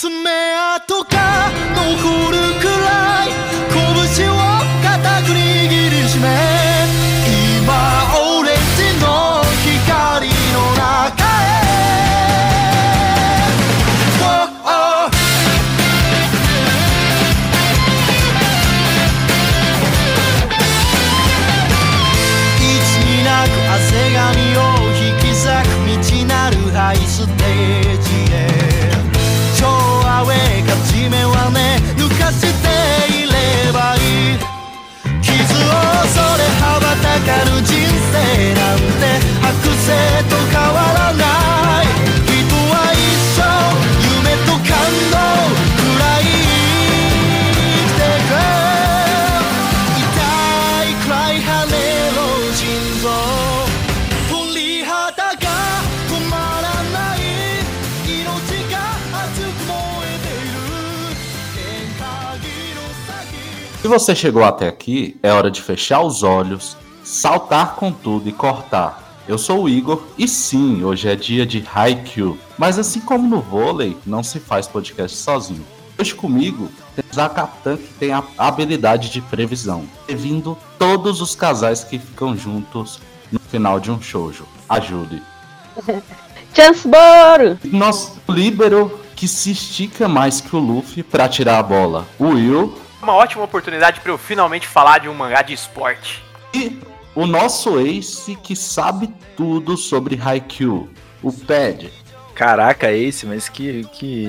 爪痕が残るくらい você chegou até aqui, é hora de fechar os olhos, saltar com tudo e cortar. Eu sou o Igor e sim, hoje é dia de Haikyuu. Mas assim como no vôlei, não se faz podcast sozinho. Hoje comigo temos a Capitã que tem a habilidade de previsão, previndo todos os casais que ficam juntos no final de um shoujo. Ajude. Chanceboro! Nosso líbero que se estica mais que o Luffy pra tirar a bola. O Will Uma ótima oportunidade para eu finalmente falar de um mangá de esporte. E o nosso ace que sabe tudo sobre Haikyuu, o Pad. Caraca, Ace, mas que, que,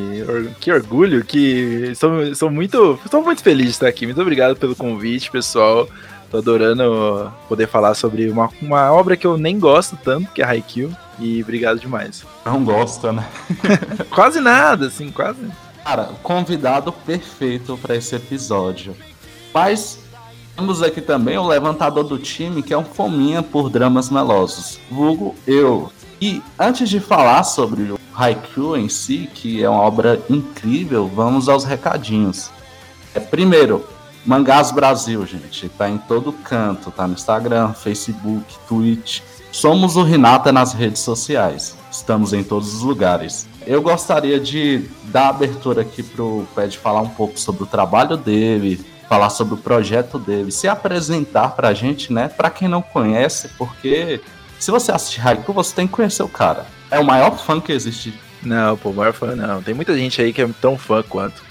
que orgulho, que sou, sou muito, estou muito feliz de estar aqui. Muito obrigado pelo convite, pessoal. Tô adorando poder falar sobre uma, uma obra que eu nem gosto tanto, que é Haikyuu. E obrigado demais. Não gosta, né? Quase nada, assim, quase. Cara, convidado perfeito para esse episódio. Mas temos aqui também o levantador do time, que é um fominha por dramas melosos, vulgo eu. E antes de falar sobre o Haikyuu em si, que é uma obra incrível, vamos aos recadinhos. É, primeiro, Mangás Brasil, gente. Tá em todo canto, tá no Instagram, Facebook, Twitch. Somos o Renata nas redes sociais. Estamos em todos os lugares. Eu gostaria de dar abertura aqui pro Ped falar um pouco sobre o trabalho dele, falar sobre o projeto dele, se apresentar pra gente, né? Pra quem não conhece, porque se você assistir Haiku, você tem que conhecer o cara. É o maior fã que existe. Não, pô, maior fã não. Tem muita gente aí que é tão fã quanto.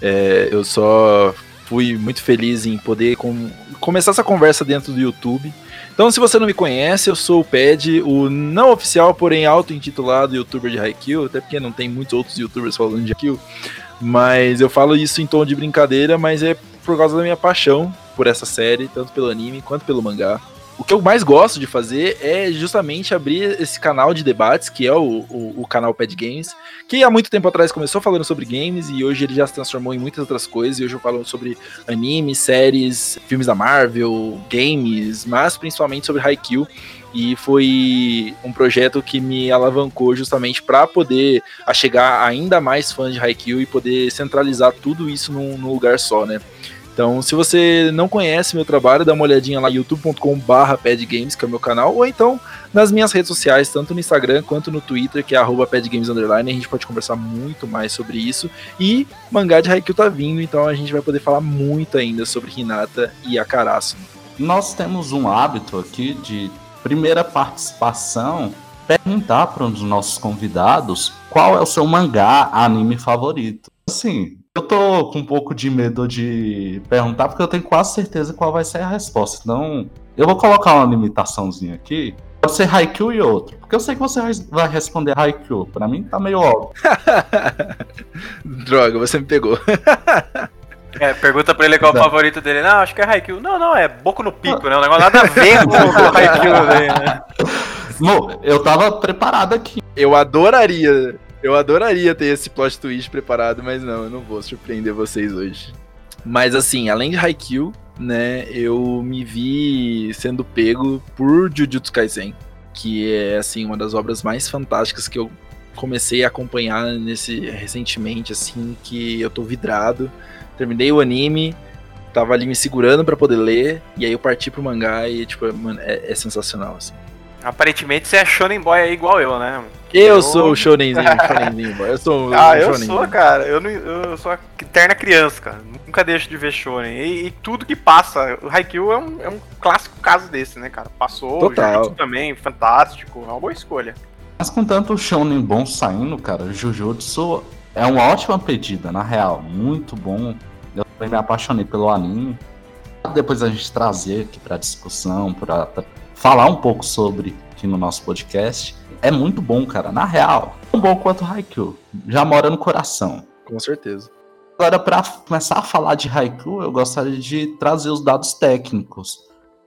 É, eu só fui muito feliz em poder com- começar essa conversa dentro do YouTube. Então, se você não me conhece, eu sou o Ped, o não oficial, porém auto-intitulado youtuber de Haikyuu, até porque não tem muitos outros youtubers falando de Haikyuu, mas eu falo isso em tom de brincadeira, mas é por causa da minha paixão por essa série, tanto pelo anime quanto pelo mangá. O que eu mais gosto de fazer é justamente abrir esse canal de debates, que é o, o, o canal Pad Games, que há muito tempo atrás começou falando sobre games e hoje ele já se transformou em muitas outras coisas. E hoje eu falo sobre animes, séries, filmes da Marvel, games, mas principalmente sobre Haikyuu. E foi um projeto que me alavancou justamente para poder chegar ainda mais fãs de Haikyuu e poder centralizar tudo isso num, num lugar só, né? Então, se você não conhece meu trabalho, dá uma olhadinha lá youtube.com/barra padgames, que é o meu canal, ou então nas minhas redes sociais, tanto no Instagram quanto no Twitter, que é padgames a gente pode conversar muito mais sobre isso. E mangá de Haikyuu tá vindo, então a gente vai poder falar muito ainda sobre Hinata e Akarasu. Nós temos um hábito aqui de primeira participação perguntar para um dos nossos convidados qual é o seu mangá, anime favorito. Assim, eu tô com um pouco de medo de perguntar porque eu tenho quase certeza qual vai ser a resposta. Então, eu vou colocar uma limitaçãozinha aqui. Pode ser Haikyuu e outro. Porque eu sei que você vai responder Haikyuu. Pra mim tá meio óbvio. Droga, você me pegou. É, pergunta pra ele qual Não. o favorito dele. Não, acho que é Haikyuu. Não, não, é Boco no Pico, né? Um negócio nada a ver com o Haikyuu né? Mo, eu tava preparado aqui. Eu adoraria, eu adoraria ter esse plot twist preparado, mas não, eu não vou surpreender vocês hoje. Mas assim, além de Haikyuu, né, eu me vi sendo pego por Jujutsu Kaisen, que é assim uma das obras mais fantásticas que eu comecei a acompanhar nesse recentemente, assim, que eu tô vidrado. Terminei o anime, tava ali me segurando pra poder ler, e aí eu parti pro mangá e tipo, mano, é, é sensacional assim. Aparentemente você é Shonen Boy aí igual eu, né? Eu sou o shonenzinho, shonenzinho, eu sou o Ah, eu shonenzinho. sou, cara. Eu, não, eu sou a eterna criança, cara. Nunca deixo de ver Shonen. E, e tudo que passa, o Haikyuu é um, é um clássico caso desse, né, cara? Passou, Total. o Jujutsu também, fantástico. É uma boa escolha. Mas com tanto shonen bom saindo, cara, Jujutsu é uma ótima pedida, na real. Muito bom. Eu também me apaixonei pelo anime. Depois a gente trazer aqui pra discussão, pra, pra falar um pouco sobre aqui no nosso podcast. É muito bom, cara. Na real, tão bom quanto Haikyuu. Já mora no coração. Com certeza. Agora, para começar a falar de Haikyuu, eu gostaria de trazer os dados técnicos.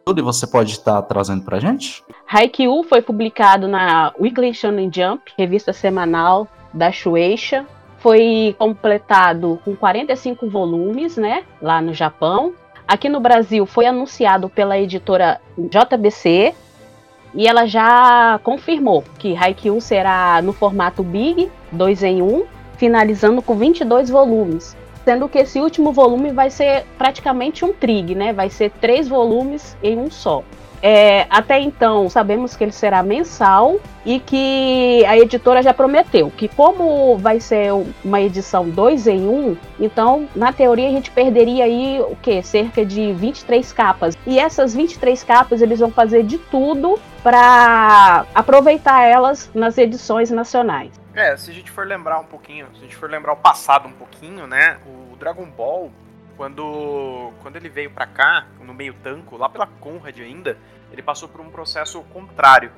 Tudo você pode estar trazendo pra gente? Haikyuu foi publicado na Weekly Shonen Jump, revista semanal da Shueisha. Foi completado com 45 volumes, né, lá no Japão. Aqui no Brasil foi anunciado pela editora JBC e ela já confirmou que Haikyuu será no formato Big, 2 em 1, finalizando com 22 volumes. Sendo que esse último volume vai ser praticamente um trig, né? Vai ser três volumes em um só. É, até então, sabemos que ele será mensal e que a editora já prometeu que, como vai ser uma edição 2 em 1, um, então, na teoria, a gente perderia aí o que? Cerca de 23 capas. E essas 23 capas eles vão fazer de tudo para aproveitar elas nas edições nacionais. É, se a gente for lembrar um pouquinho, se a gente for lembrar o passado um pouquinho, né? O Dragon Ball, quando, quando ele veio pra cá, no meio tanco, lá pela Conrad ainda, ele passou por um processo contrário.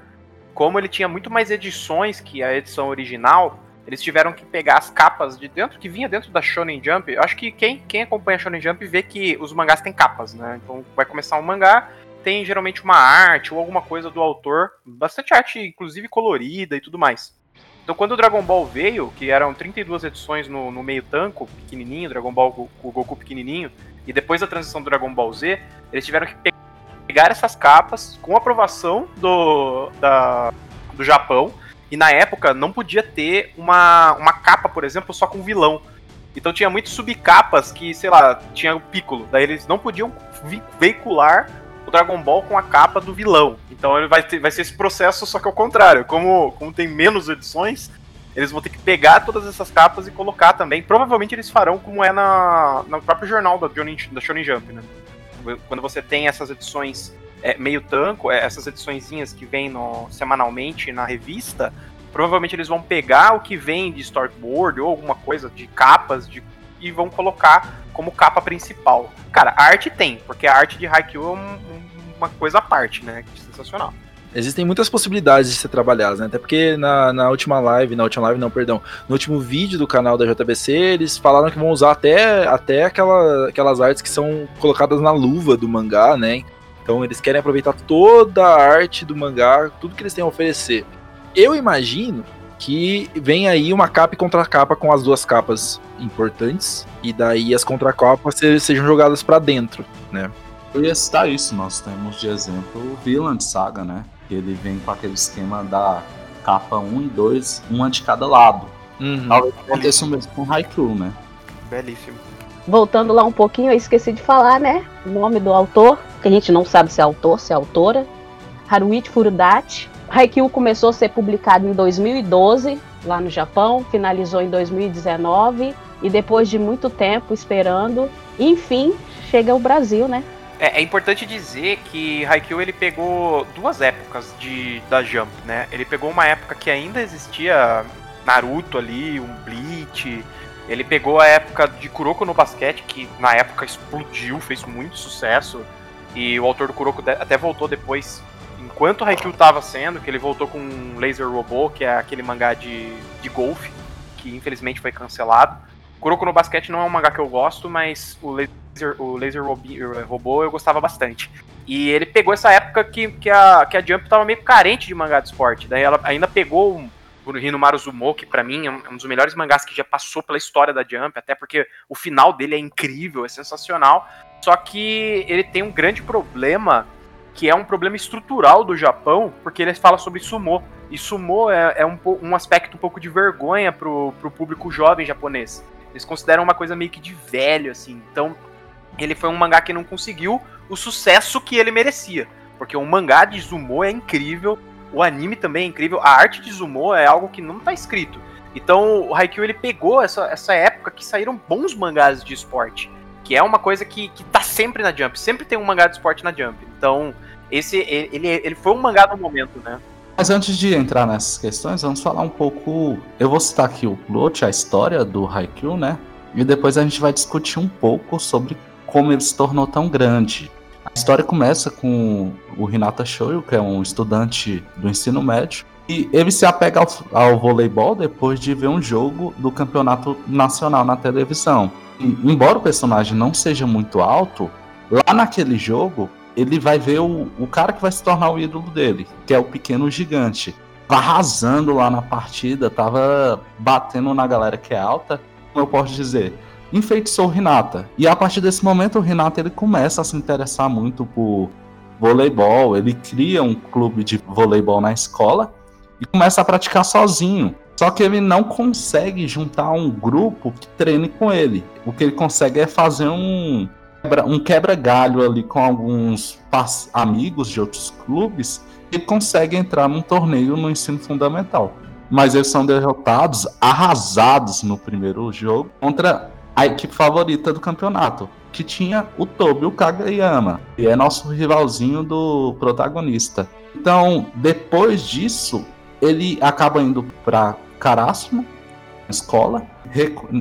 Como ele tinha muito mais edições que a edição original, eles tiveram que pegar as capas de dentro, que vinha dentro da Shonen Jump. Eu acho que quem, quem acompanha a Shonen Jump vê que os mangás têm capas, né? Então vai começar um mangá, tem geralmente uma arte ou alguma coisa do autor, bastante arte, inclusive colorida e tudo mais. Então, quando o Dragon Ball veio, que eram 32 edições no, no meio tanco, pequenininho, Dragon Ball com o Goku pequenininho, e depois da transição do Dragon Ball Z, eles tiveram que pe pegar essas capas com aprovação do, da, do Japão, e na época não podia ter uma, uma capa, por exemplo, só com vilão. Então tinha muitas subcapas que, sei lá, tinha o Piccolo, daí eles não podiam veicular Dragon Ball com a capa do vilão. Então ele vai, ter, vai ser esse processo, só que ao contrário. Como, como tem menos edições, eles vão ter que pegar todas essas capas e colocar também. Provavelmente eles farão como é na, no próprio jornal da, Shonen, da Shonen Jump, né? Quando você tem essas edições é, meio tanco, é, essas ediçõezinhas que vêm semanalmente na revista, provavelmente eles vão pegar o que vem de storyboard ou alguma coisa de capas de, e vão colocar como capa principal. Cara, a arte tem, porque a arte de Haikyuu é um, uma coisa à parte, né? Sensacional. Existem muitas possibilidades de ser trabalhadas, né? Até porque na, na última live, na última live não, perdão, no último vídeo do canal da JBC, eles falaram que vão usar até, até aquela, aquelas artes que são colocadas na luva do mangá, né? Então eles querem aproveitar toda a arte do mangá, tudo que eles têm a oferecer. Eu imagino que vem aí uma capa e contracapa com as duas capas importantes, e daí as contracapas sejam jogadas para dentro, né? Eu ia citar isso, nós temos de exemplo o Villand Saga, né? Que ele vem com aquele esquema da capa 1 e 2, uma de cada lado. Uhum. Talvez aconteça o mesmo com Haikyuu, né? Belíssimo. Voltando lá um pouquinho, eu esqueci de falar, né? O nome do autor, que a gente não sabe se é autor, se é autora. Haruichi Furudachi. Haikyuu começou a ser publicado em 2012, lá no Japão, finalizou em 2019 e depois de muito tempo esperando, enfim, chega ao Brasil, né? É, é, importante dizer que Haikyuu ele pegou duas épocas de, da Jump, né? Ele pegou uma época que ainda existia Naruto ali, um Bleach. Ele pegou a época de Kuroko no basquete, que na época explodiu, fez muito sucesso. E o autor do Kuroko até voltou depois, enquanto Haikyuu estava sendo, que ele voltou com Laser Robô, que é aquele mangá de, de golfe, que infelizmente foi cancelado. Kuroko no basquete não é um mangá que eu gosto, mas o Laser, o Laser Robô eu gostava bastante. E ele pegou essa época que, que, a, que a Jump tava meio carente de mangá de esporte. Daí ela ainda pegou um, o Hinomaru Zumo, que pra mim é um dos melhores mangás que já passou pela história da Jump, até porque o final dele é incrível, é sensacional. Só que ele tem um grande problema, que é um problema estrutural do Japão, porque ele fala sobre sumo. E sumo é, é um, um aspecto um pouco de vergonha pro, pro público jovem japonês. Eles consideram uma coisa meio que de velho, assim. Então, ele foi um mangá que não conseguiu o sucesso que ele merecia. Porque um mangá de Zumo é incrível. o anime também é incrível, a arte de Zumo é algo que não tá escrito. Então o Haikyuu ele pegou essa, essa época que saíram bons mangás de esporte, que é uma coisa que, que tá sempre na Jump, sempre tem um mangá de esporte na Jump. Então esse ele, ele foi um mangá no momento, né? Mas antes de entrar nessas questões, vamos falar um pouco. Eu vou citar aqui o plot, a história do Haikyuu, né? E depois a gente vai discutir um pouco sobre como ele se tornou tão grande. A história começa com o Hinata Shoyo, que é um estudante do ensino médio, e ele se apega ao, ao, voleibol depois de ver um jogo do campeonato nacional na televisão. Embora o personagem não seja muito alto, lá naquele jogo ele vai ver o, o cara que vai se tornar o ídolo dele, que é o pequeno gigante. Tá arrasando lá na partida, tava batendo na galera que é alta, como eu posso dizer, enfeitiçou o Renata. E a partir desse momento o Renata ele começa a se interessar muito por voleibol, ele cria um clube de voleibol na escola e começa a praticar sozinho. Só que ele não consegue juntar um grupo que treine com ele. O que ele consegue é fazer um um quebra-galho ali com alguns amigos de outros clubes e consegue entrar num torneio no ensino fundamental. Mas eles são derrotados, arrasados no primeiro jogo contra a equipe favorita do campeonato, que tinha o Tobio Kageyama, que é nosso rivalzinho do protagonista. Então, depois disso, ele acaba indo para Karasuno, escola,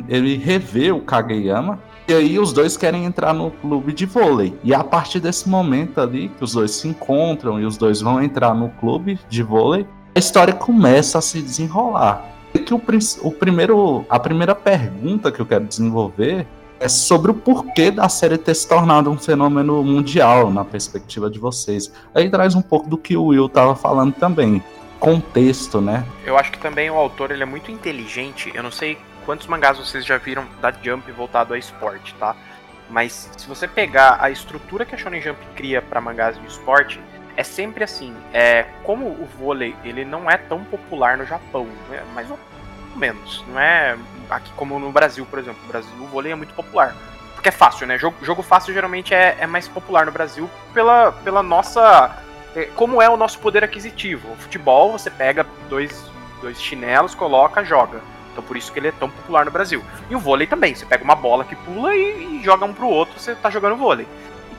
ele revê o Kageyama e aí os dois querem entrar no clube de vôlei. E a partir desse momento ali, que os dois se encontram e os dois vão entrar no clube de vôlei, a história começa a se desenrolar. E que o, o primeiro, a primeira pergunta que eu quero desenvolver é sobre o porquê da série ter se tornado um fenômeno mundial na perspectiva de vocês. Aí traz um pouco do que o Will estava falando também. Contexto, né? Eu acho que também o autor ele é muito inteligente. Eu não sei quantos mangás vocês já viram da Jump voltado a esporte, tá? Mas se você pegar a estrutura que a Shonen Jump cria para mangás de esporte, é sempre assim. É como o vôlei ele não é tão popular no Japão, né? mais ou menos. Não é aqui como no Brasil, por exemplo. No Brasil o vôlei é muito popular. Porque é fácil, né? Jogo, jogo fácil geralmente é, é mais popular no Brasil pela, pela nossa. É, como é o nosso poder aquisitivo. O futebol, você pega dois, dois chinelos, coloca, joga. Então por isso que ele é tão popular no Brasil. E o vôlei também, você pega uma bola que pula e, e joga um pro outro, você tá jogando vôlei.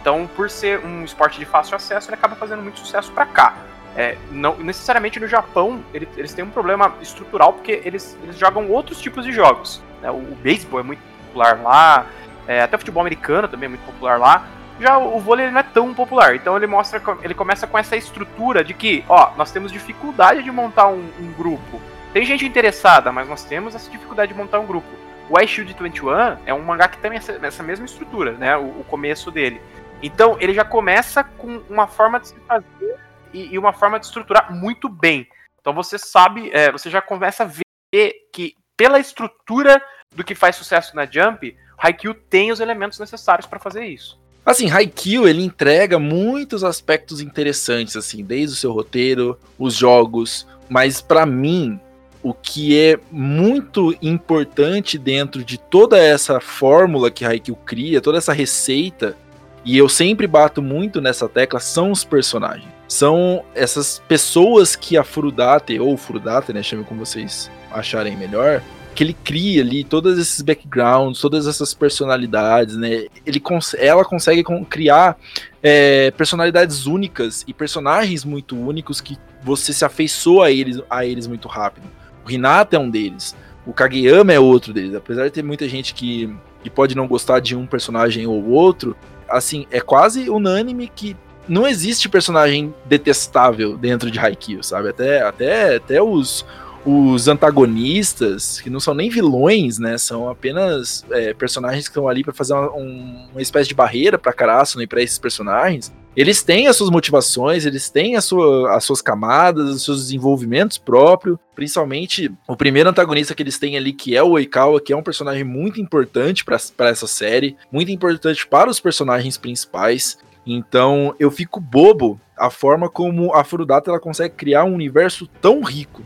Então, por ser um esporte de fácil acesso, ele acaba fazendo muito sucesso para cá. É, não necessariamente no Japão ele, eles têm um problema estrutural porque eles, eles jogam outros tipos de jogos. Né? O, o beisebol é muito popular lá, é, até o futebol americano também é muito popular lá. Já o, vôlei não é tão popular, então ele mostra, ele começa com essa estrutura de que, ó, nós temos dificuldade de montar um, um grupo tem gente interessada, mas nós temos essa dificuldade de montar um grupo. O I Shield 21 é um mangá que tem essa, essa mesma estrutura, né? O, o, começo dele. Então, ele já começa com uma forma de se fazer e, e uma forma de estruturar muito bem. Então, você sabe, é, você já começa a ver que, pela estrutura do que faz sucesso na Jump, Haikyuu tem os elementos necessários para fazer isso. Assim, Haikyuu, ele entrega muitos aspectos interessantes, assim, desde o seu roteiro, os jogos, mas para mim, o que é muito importante dentro de toda essa fórmula que Haikyuu cria, toda essa receita, e eu sempre bato muito nessa tecla, são os personagens. São essas pessoas que a Furudate, ou Furudate, né, chame como vocês acharem melhor, que ele cria ali todos esses backgrounds, todas essas personalidades, né? Ele cons ela consegue criar é, personalidades únicas e personagens muito únicos que você se afeiçoa a eles, a eles muito rápido. O Hinata é um deles. O Kageyama é outro deles. Apesar de ter muita gente que, que pode não gostar de um personagem ou outro, assim, é quase unânime que não existe personagem detestável dentro de Haikyuu, sabe? Até, até, até os, os antagonistas, que não são nem vilões, né? São apenas é, personagens que estão ali para fazer uma, um, uma espécie de barreira para Karasuno e para esses personagens. Eles têm as suas motivações, eles têm a sua, as suas camadas, os seus desenvolvimentos próprios. Principalmente o primeiro antagonista que eles têm ali, que é o Oikawa, que é um personagem muito importante para essa série, muito importante para os personagens principais. Então eu fico bobo a forma como a Furudata ela consegue criar um universo tão rico.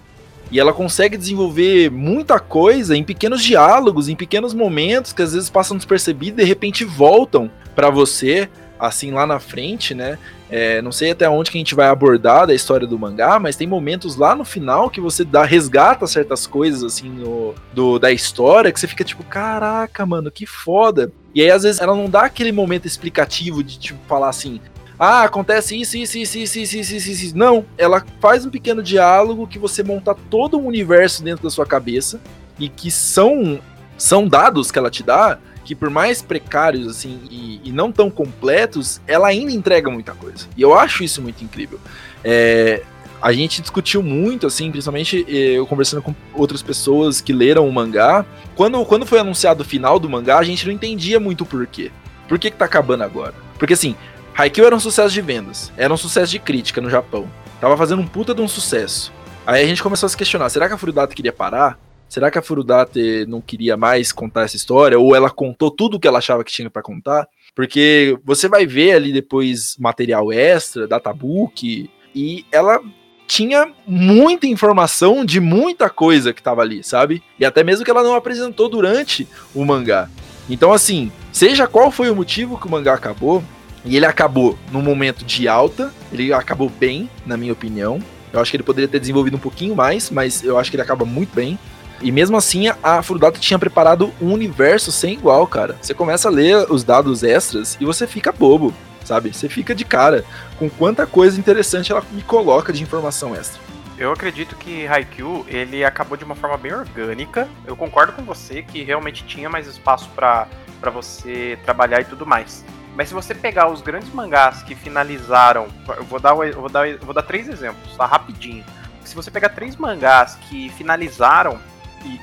E ela consegue desenvolver muita coisa em pequenos diálogos, em pequenos momentos que às vezes passam despercebidos e de repente voltam para você assim lá na frente, né? É, não sei até onde que a gente vai abordar da história do mangá, mas tem momentos lá no final que você dá resgata certas coisas assim no, do, da história que você fica tipo, caraca, mano, que foda. E aí às vezes ela não dá aquele momento explicativo de tipo falar assim, ah, acontece isso, isso, isso, isso, isso, isso, isso, isso. Não, ela faz um pequeno diálogo que você monta todo um universo dentro da sua cabeça e que são são dados que ela te dá que por mais precários assim e, e, não tão completos, ela ainda entrega muita coisa. E eu acho isso muito incrível. É, a gente discutiu muito, assim, principalmente eh, eu conversando com outras pessoas que leram o mangá. Quando, quando foi anunciado o final do mangá, a gente não entendia muito o porquê. Por que, que tá acabando agora? Porque assim, Haikyuu era um sucesso de vendas, era um sucesso de crítica no Japão. Tava fazendo um puta de um sucesso. Aí a gente começou a se questionar, será que a Furudata queria parar? Será que a Furudate não queria mais contar essa história? Ou ela contou tudo o que ela achava que tinha para contar? Porque você vai ver ali depois material extra, databook, e ela tinha muita informação de muita coisa que estava ali, sabe? E até mesmo que ela não apresentou durante o mangá. Então, assim, seja qual foi o motivo que o mangá acabou, e ele acabou num momento de alta, ele acabou bem, na minha opinião. Eu acho que ele poderia ter desenvolvido um pouquinho mais, mas eu acho que ele acaba muito bem. E mesmo assim, a Furudata tinha preparado um universo sem igual, cara. Você começa a ler os dados extras e você fica bobo, sabe? Você fica de cara com quanta coisa interessante ela me coloca de informação extra. Eu acredito que Haikyuu, ele acabou de uma forma bem orgânica. Eu concordo com você que realmente tinha mais espaço para você trabalhar e tudo mais. Mas se você pegar os grandes mangás que finalizaram, eu vou dar, eu vou dar, vou dar três exemplos, tá? Rapidinho. Se você pegar três mangás que finalizaram e,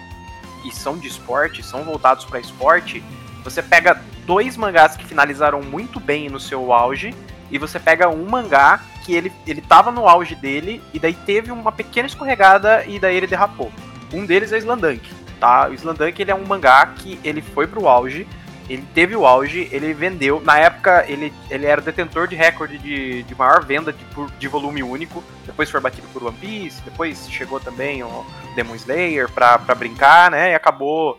e são de esporte, são voltados para esporte, você pega dois mangás que finalizaram muito bem no seu auge e você pega um mangá que ele, ele tava no auge dele e daí teve uma pequena escorregada e daí ele derrapou. Um deles é Slandunk, tá? O Slandunk ele é um mangá que ele foi pro auge, ele teve o auge, ele vendeu. Na época, ele, ele era detentor de recorde de, de maior venda de, de volume único. Depois foi batido por One Piece, depois chegou também o Demon Slayer pra, pra brincar, né? E acabou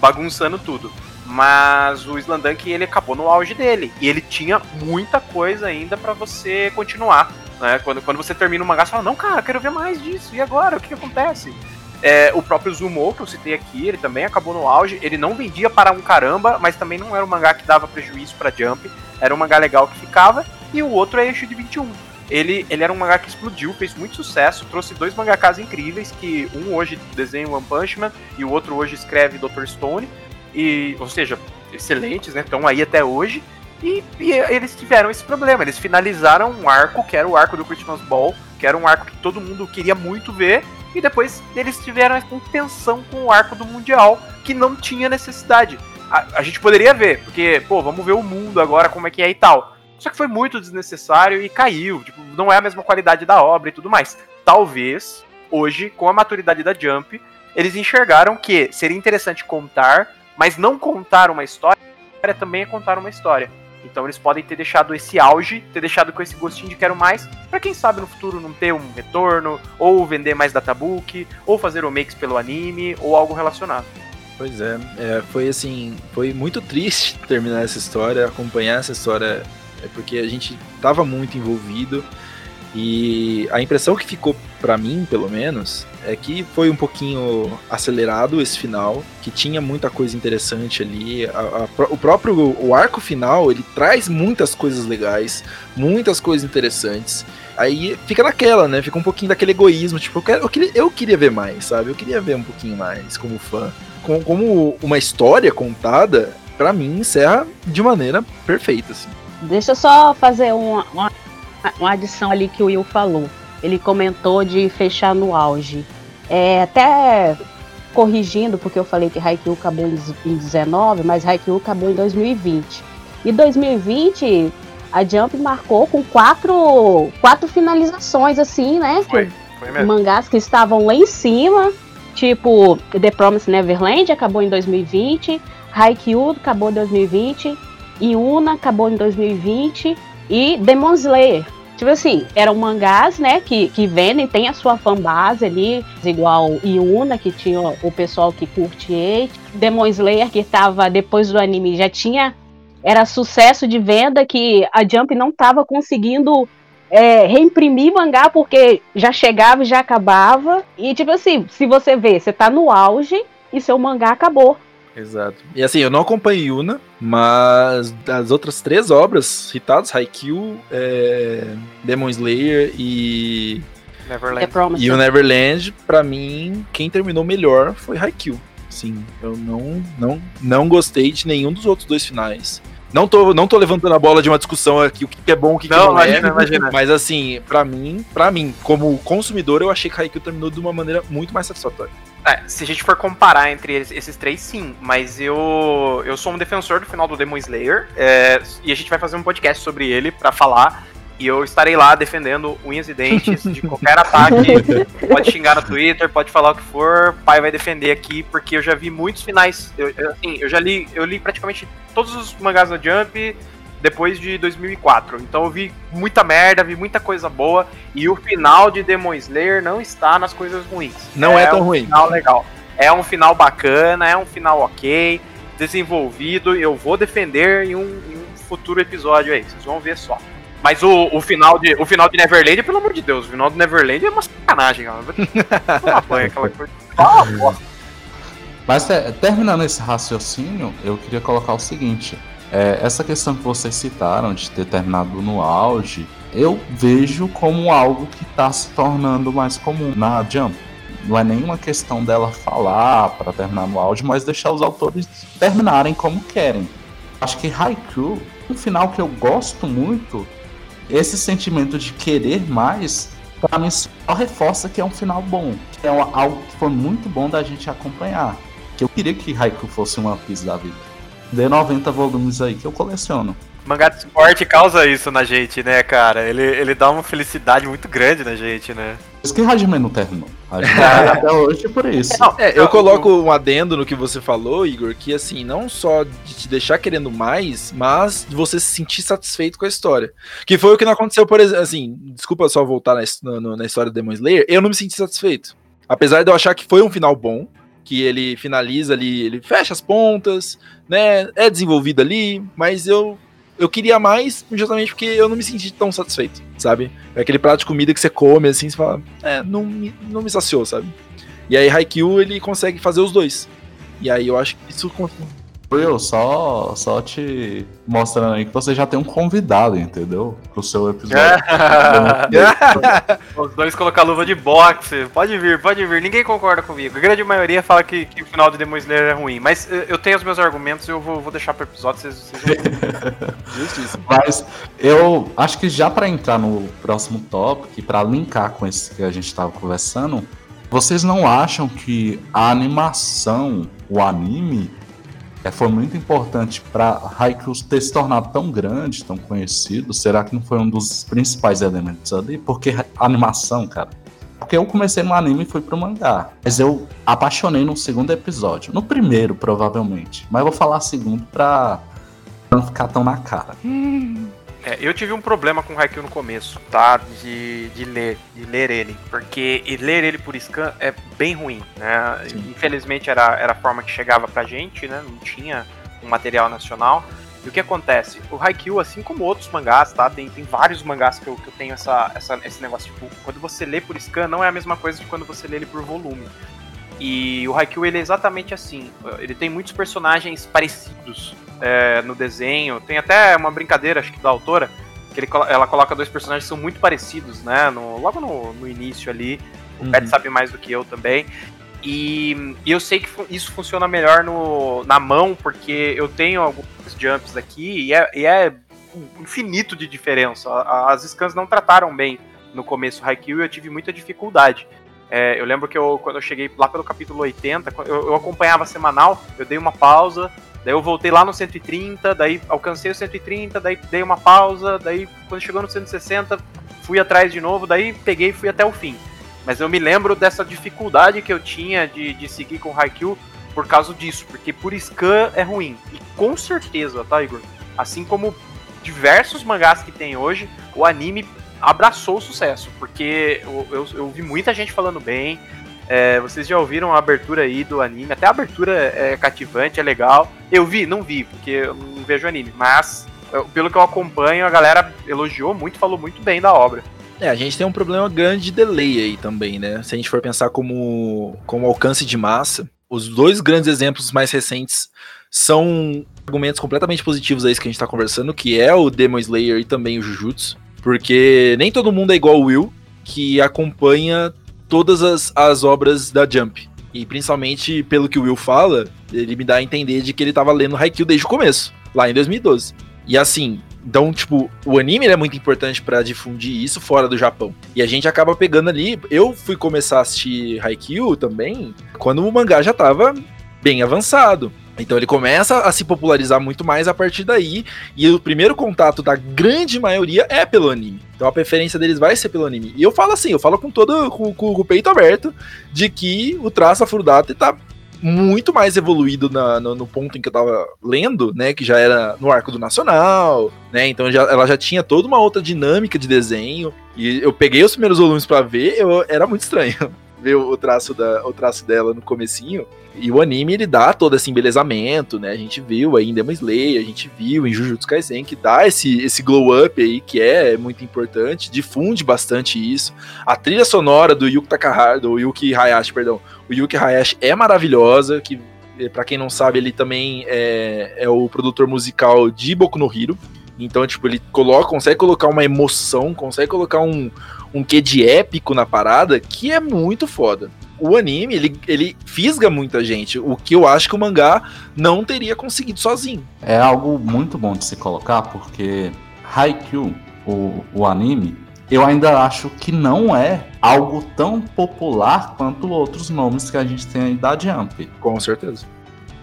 bagunçando tudo. Mas o Slandunk ele acabou no auge dele. E ele tinha muita coisa ainda para você continuar. Né? Quando, quando você termina o mangá, você fala, não, cara, quero ver mais disso. E agora? O que, que acontece? É, o próprio Zumo, que eu citei aqui, ele também acabou no auge. Ele não vendia para um caramba, mas também não era um mangá que dava prejuízo para Jump. Era um mangá legal que ficava. E o outro é Eixo de 21. Ele, ele era um mangá que explodiu, fez muito sucesso, trouxe dois mangakas incríveis, que um hoje desenha One Punch Man e o outro hoje escreve Dr. Stone. E, ou seja, excelentes, né? Estão aí até hoje. E, e, eles tiveram esse problema. Eles finalizaram um arco, que era o arco do Christmas Ball, que era um arco que todo mundo queria muito ver, e depois eles tiveram a contenção com o arco do Mundial, que não tinha necessidade. A, a, gente poderia ver, porque, pô, vamos ver o mundo agora, como é que é e tal. Só que foi muito desnecessário e caiu. Tipo, não é a mesma qualidade da obra e tudo mais. Talvez, hoje, com a maturidade da Jump, eles enxergaram que seria interessante contar, mas não contar uma história também é contar uma história. Então eles podem ter deixado esse auge, ter deixado com esse gostinho de quero mais, para quem sabe no futuro não ter um retorno, ou vender mais databook, ou fazer remakes pelo anime, ou algo relacionado. Pois é, é, foi assim, foi muito triste terminar essa história, acompanhar essa história, é porque a gente estava muito envolvido e a impressão que ficou para mim, pelo menos, é que foi um pouquinho acelerado esse final, que tinha muita coisa interessante ali. A, a, o próprio o arco final, ele traz muitas coisas legais, muitas coisas interessantes. Aí fica naquela, né? Fica um pouquinho daquele egoísmo, tipo, eu, quero, eu, queria, eu queria ver mais, sabe? Eu queria ver um pouquinho mais como fã. Como, como uma história contada, para mim, encerra de maneira perfeita, assim. Deixa eu só fazer uma, uma, uma adição ali que o Will falou ele comentou de fechar no auge. É, até corrigindo, porque eu falei que Haikyuu acabou em 19, mas Haikyuu acabou em 2020. E 2020 a Jump marcou com quatro, quatro finalizações, assim, né? Foi, foi mesmo. Mangás que estavam lá em cima, tipo The Promised Neverland acabou em 2020, Haikyuu acabou em 2020, Yuna acabou em 2020 e Demon Slayer Tipo assim, eram mangás, né, que, que vendem, tem a sua fanbase ali, igual Yuna, que tinha o pessoal que curte Demon Slayer, que tava depois do anime, já tinha era sucesso de venda, que a Jump não estava conseguindo é, reimprimir mangá porque já chegava e já acabava. E tipo assim, se você vê, você tá no auge e seu mangá acabou. Exato. E assim, eu não acompanho Yuna, mas das outras três obras citadas, Haikyuu, é, Demon Slayer e Neverland. e o Neverland, pra mim, quem terminou melhor foi Haikyuu. Sim, eu não, não, não gostei de nenhum dos outros dois finais. Não tô, não tô levantando a bola de uma discussão aqui, o que é bom, o que, que Não, não é. imagina, imagina. Mas assim, pra mim, para mim, como consumidor, eu achei que Haikyuu terminou de uma maneira muito mais satisfatória. É, se a gente for comparar entre esses três, sim. Mas eu eu sou um defensor do final do Demon Slayer. é, e a gente vai fazer um podcast sobre ele pra falar. E eu estarei lá defendendo unhas e dentes de qualquer ataque. pode xingar no Twitter, pode falar o que for. Pai vai defender aqui, porque eu já vi muitos finais. Eu, eu, assim, eu já li, eu li praticamente todos os mangás da Jump depois de 2004. Então eu vi muita merda, vi muita coisa boa. E o final de Demon Slayer não está nas coisas ruins. Não é tão um ruim. final legal. É um final bacana, é um final ok, desenvolvido. Eu vou defender em um, em um futuro episódio aí. Vocês vão ver só. Mas o, o, final de, o final de Neverland, pelo amor de Deus, o final de Neverland é uma sacanagem, cara. Vou tomar banho, aquela coisa. Ah, porra. Mas é, terminando esse raciocínio, eu queria colocar o seguinte: é, essa questão que vocês citaram de ter terminado no auge, eu vejo como algo que está se tornando mais comum na Jump. Não é nenhuma questão dela falar para terminar no auge, mas deixar os autores terminarem como querem. Acho que Haikyuu, um final que eu gosto muito, esse sentimento de querer mais, para mim só reforça que é um final bom. Que é algo que foi muito bom da gente acompanhar. Que eu queria que Haikyuu fosse uma Piece da vida. Dê 90 volumes aí que eu coleciono. Mangá de esporte causa isso na gente, né, cara? Ele, ele dá uma felicidade muito grande na gente, né? Por isso que Hajime não terminou. Hajime até hoje por isso. Não, É, eu coloco um adendo no que você falou, Igor, que assim, não só de te deixar querendo mais, mas de você se sentir satisfeito com a história. Que foi o que não aconteceu, por exemplo, assim, desculpa só voltar na, no- na história do Demon Slayer, eu não me senti satisfeito. Apesar de eu achar que foi um final bom, que ele finaliza ali, ele fecha as pontas, né, é desenvolvido ali, mas eu eu queria mais justamente porque eu não me senti tão satisfeito, sabe? É aquele prato de comida que você come assim, você fala, é, não me, não me saciou, sabe? E aí Haikyuu ele consegue fazer os dois. E aí eu acho que isso Will, só, só te mostrando aí que você já tem um convidado, entendeu? Pro seu episódio. Os dois colocam a luva de boxe. Pode vir, pode vir. Ninguém concorda comigo. A grande maioria fala que, que o final de Demon Slayer é ruim. Mas eh, eu tenho os meus argumentos e eu vou, vou deixar pro episódio. Vocês, vocês vão... Mas eu acho que já para entrar no próximo tópico, e para linkar com esse que a gente estava conversando, vocês não acham que a animação, o anime, foi muito importante para Haikyuu ter se tornado tão grande, tão conhecido? Será que não foi um dos principais elementos ali? Porque a animação, cara. Porque eu comecei no anime e fui pro mangá. Mas eu apaixonei no segundo episódio. No primeiro, provavelmente. Mas eu vou falar segundo pra não ficar tão na cara. É, eu tive um problema com o Haikyuu no começo, tá? De, de ler, de ler ele. Porque ler ele por scan é bem ruim, né? Infelizmente era, era a forma que chegava pra gente, né? Não tinha um material nacional. E o que acontece? O Haikyuu, assim como outros mangás, tá? Tem, tem vários mangás que eu, que eu tenho essa, essa, esse negócio, tipo, quando você lê por scan, não é a mesma coisa de quando você lê ele por volume. E o Haikyuu, ele é exatamente assim. Ele tem muitos personagens parecidos é, no desenho. Tem até uma brincadeira, acho que da autora, que ele, ela coloca dois personagens que são muito parecidos, né? No, logo no, no início ali. O Uhum. Pet sabe mais do que eu também. E, e eu sei que isso funciona melhor no, na mão, porque eu tenho alguns jumps aqui e é, e é infinito de diferença. As scans não trataram bem no começo Haikyuu e eu tive muita dificuldade. É, eu lembro que eu, quando eu cheguei lá pelo capítulo 80, quando eu, eu acompanhava semanal, eu dei uma pausa, daí eu voltei lá no 130, daí alcancei o 130, daí dei uma pausa, daí quando chegou no 160, fui atrás de novo, daí peguei e fui até o fim. Mas eu me lembro dessa dificuldade que eu tinha de, de seguir com Haikyuu por causa disso, porque por scan é ruim. E com certeza, tá, Igor? Assim como diversos mangás que tem hoje, o anime abraçou o sucesso, porque eu, eu, eu vi muita gente falando bem. É, vocês já ouviram a abertura aí do anime? Até a abertura é cativante, é legal. Eu vi, não vi, porque eu não vejo anime, mas eu, pelo que eu acompanho, a galera elogiou muito, falou muito bem da obra. É, a gente tem um problema grande de delay aí também, né? Se a gente for pensar como, como alcance de massa, os dois grandes exemplos mais recentes são argumentos completamente positivos a isso que a gente tá conversando, que é o Demon Slayer e também o Jujutsu. Porque nem todo mundo é igual o Will, que acompanha todas as, as obras da Jump. E principalmente pelo que o Will fala, ele me dá a entender de que ele tava lendo Haikyuu desde o começo, lá em 2012. E assim, então, tipo, o anime é muito importante para difundir isso fora do Japão. E a gente acaba pegando ali. Eu fui começar a assistir Haikyuu também quando o mangá já tava bem avançado. Então ele começa a se popularizar muito mais a partir daí, e o primeiro contato da grande maioria é pelo anime. Então a preferência deles vai ser pelo anime. E eu falo assim, eu falo com todo com, com o peito aberto de que o traço Afrodate tá muito mais evoluído na, no, no, ponto em que eu tava lendo, né? Que já era no arco do Nacional, né? Então já, ela já tinha toda uma outra dinâmica de desenho. E eu peguei os primeiros volumes para ver, eu, era muito estranho ver o traço, da, o traço dela no comecinho. E o anime, ele dá todo esse embelezamento, né? A gente viu aí em Demon Slayer, a gente viu em Jujutsu Kaisen, que dá esse, esse glow up aí, que é muito importante, difunde bastante isso. A trilha sonora do Yuki Takahara, do Yuki Hayashi, perdão, o Yuki Hayashi é maravilhosa, que eh, para quem não sabe, ele também é, é o produtor musical de Boku no Hero. Então, tipo, ele coloca, consegue colocar uma emoção, consegue colocar um, um quê de épico na parada que é muito foda. O anime, ele, ele fisga muita gente, o que eu acho que o mangá não teria conseguido sozinho. É algo muito bom de se colocar, porque Haikyuu, o, o anime, eu ainda acho que não é algo tão popular quanto outros nomes que a gente tem aí da Jump. Com certeza.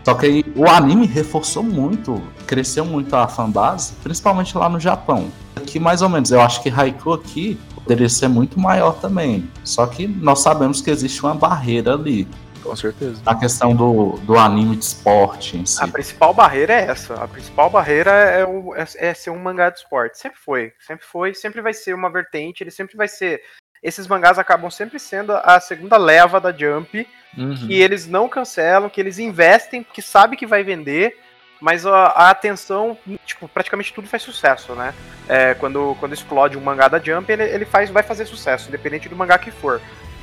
Só que o anime reforçou muito, cresceu muito a fanbase, principalmente lá no Japão. Aqui mais ou menos, eu acho que Haiku aqui poderia ser muito maior também. Só que nós sabemos que existe uma barreira ali. Com certeza. A questão do, do anime de esporte em si. A principal barreira é essa. A principal barreira é, o, é, é ser um mangá de esporte. Sempre foi. Sempre foi. Sempre vai ser uma vertente. Ele sempre vai ser. Esses mangás acabam sempre sendo a segunda leva da Jump. Uhum. Que eles não cancelam, que eles investem, que sabe que vai vender mas a, a, atenção, tipo, praticamente tudo faz sucesso, né? É, quando, quando explode um mangá da Jump, ele, ele faz, vai fazer sucesso, independente do mangá que for.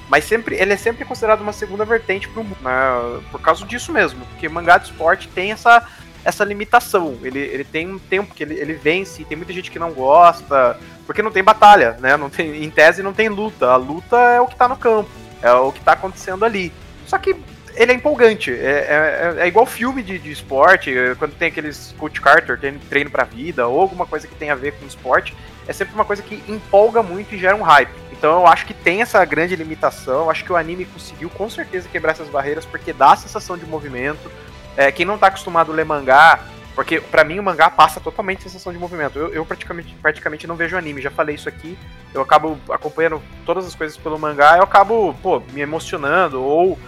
Mas sempre, ele é sempre considerado uma segunda vertente pro mundo, né? Por causa disso mesmo. Porque mangá de esporte tem essa, essa limitação. Ele, ele tem um tempo que ele, ele vence, tem muita gente que não gosta, porque não tem batalha, né? Não tem, em tese não tem luta. A luta é o que tá no campo, é o que tá acontecendo ali. Só que ele é empolgante. É, é, é igual filme de, de, esporte, quando tem aqueles Coach Carter, tem treino pra vida, ou alguma coisa que tem a ver com esporte. É sempre uma coisa que empolga muito e gera um hype. Então eu acho que tem essa grande limitação. Eu acho que o anime conseguiu com certeza quebrar essas barreiras porque dá a sensação de movimento. É, quem não tá acostumado a ler mangá, porque para mim o mangá passa totalmente a sensação de movimento. Eu, eu, praticamente, praticamente não vejo anime, já falei isso aqui. Eu acabo acompanhando todas as coisas pelo mangá, eu acabo, pô, me emocionando ou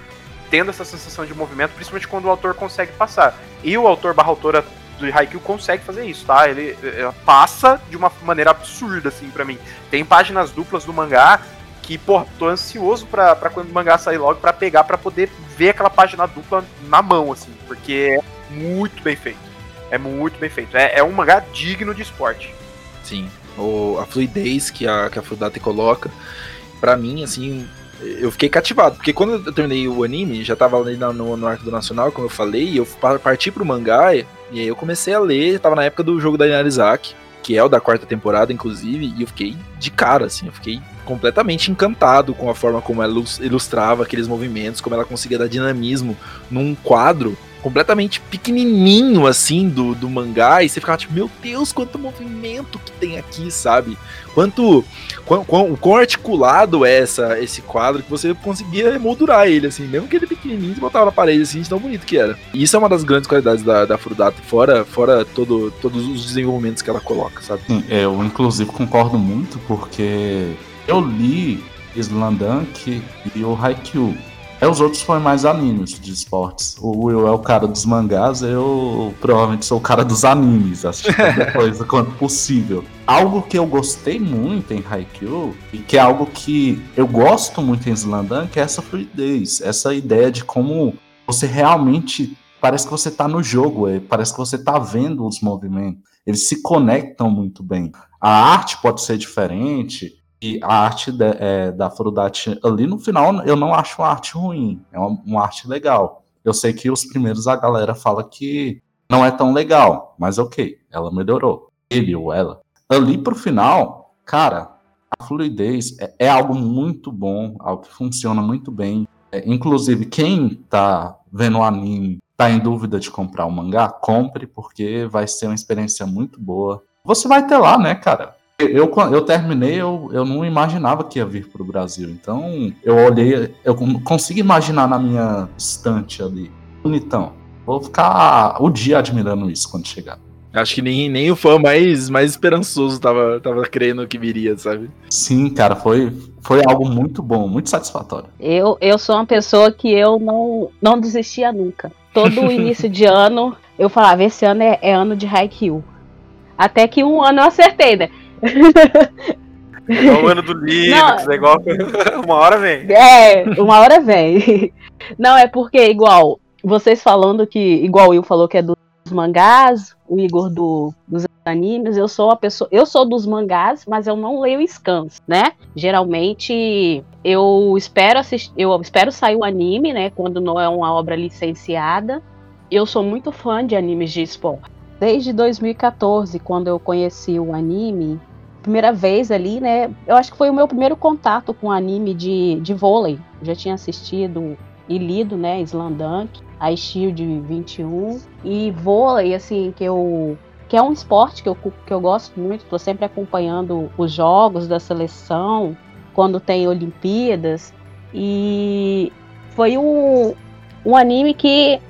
tendo essa sensação de movimento, principalmente quando o autor consegue passar. E o autor barra autora do Haikyuu consegue fazer isso, tá? Ele, ele passa de uma maneira absurda, assim, para mim. Tem páginas duplas do mangá que, pô, tô ansioso pra, pra quando o mangá sair logo para pegar, para poder ver aquela página dupla na mão, assim, porque é muito bem feito. É muito bem feito. É, é um mangá digno de esporte. Sim. O, a fluidez que a, que a Fudate coloca, para mim, assim, eu fiquei cativado, porque quando eu terminei o anime, já tava ali no, no arco do Nacional, como eu falei, e eu parti pro mangá, e aí eu comecei a ler, tava na época do jogo da Inarizaki, que é o da quarta temporada, inclusive, e eu fiquei de cara, assim, eu fiquei completamente encantado com a forma como ela ilustrava aqueles movimentos, como ela conseguia dar dinamismo num quadro completamente pequenininho, assim, do, do mangá, e você ficava tipo, meu Deus, quanto movimento que tem aqui, sabe? Quanto, quão, quão, quão articulado é essa, esse quadro que você conseguia emoldurar ele, assim, mesmo que ele pequenininho, você botava na parede, assim, de tão bonito que era. E isso é uma das grandes qualidades da, da Furudata, fora, fora todo, todos os desenvolvimentos que ela coloca, sabe? Sim, eu, inclusive, concordo muito, porque eu li Slandunk e o Haikyuu. É, os outros foram mais animes de esportes. O Will é o cara dos mangás, eu provavelmente sou o cara dos animes, assistindo coisa quanto possível. Algo que eu gostei muito em Haikyuu, e que é algo que eu gosto muito em Slandunk, é essa fluidez, essa ideia de como você realmente parece que você tá no jogo, é, parece que você tá vendo os movimentos. Eles se conectam muito bem. A arte pode ser diferente, e a arte de, é, da Afrodite ali no final eu não acho uma arte ruim, é uma, uma, arte legal. Eu sei que os primeiros a galera fala que não é tão legal, mas ok, ela melhorou. Ele ou ela. Ali pro final, cara, a fluidez é, é algo muito bom, algo que funciona muito bem. É, inclusive, quem tá vendo o anime, tá em dúvida de comprar o mangá, compre, porque vai ser uma experiência muito boa. Você vai ter lá, né, cara? Eu, eu terminei, eu, eu não imaginava que ia vir para o Brasil. Então, eu olhei, eu consigo imaginar na minha estante ali. Bonitão. Vou ficar o dia admirando isso quando chegar. Acho que nem, nem o fã mais, mais esperançoso tava, tava crendo que viria, sabe? Sim, cara, foi, foi algo muito bom, muito satisfatório. Eu, eu sou uma pessoa que eu não, não desistia nunca. Todo início de ano, eu falava, esse ano é, é ano de Haikyuu. Até que um ano eu acertei, né? É o ano do Linux, é igual. uma hora vem. É, uma hora vem. Não, é porque, igual, vocês falando que, igual o Will falou que é dos mangás, o Igor do, dos animes, eu sou a pessoa. Eu sou dos mangás, mas eu não leio scans, né? Geralmente eu espero assistir, eu espero sair o anime, né? Quando não é uma obra licenciada. Eu sou muito fã de animes de esporte desde 2014, quando eu conheci o anime, primeira vez ali, né? Eu acho que foi o meu primeiro contato com anime de, de vôlei. Eu já tinha assistido e lido, né, Slandunk, a Shield 21 e vôlei, assim, que eu que é um esporte que eu, que eu gosto muito, estou sempre acompanhando os jogos da seleção, quando tem Olimpíadas, e foi um, um anime que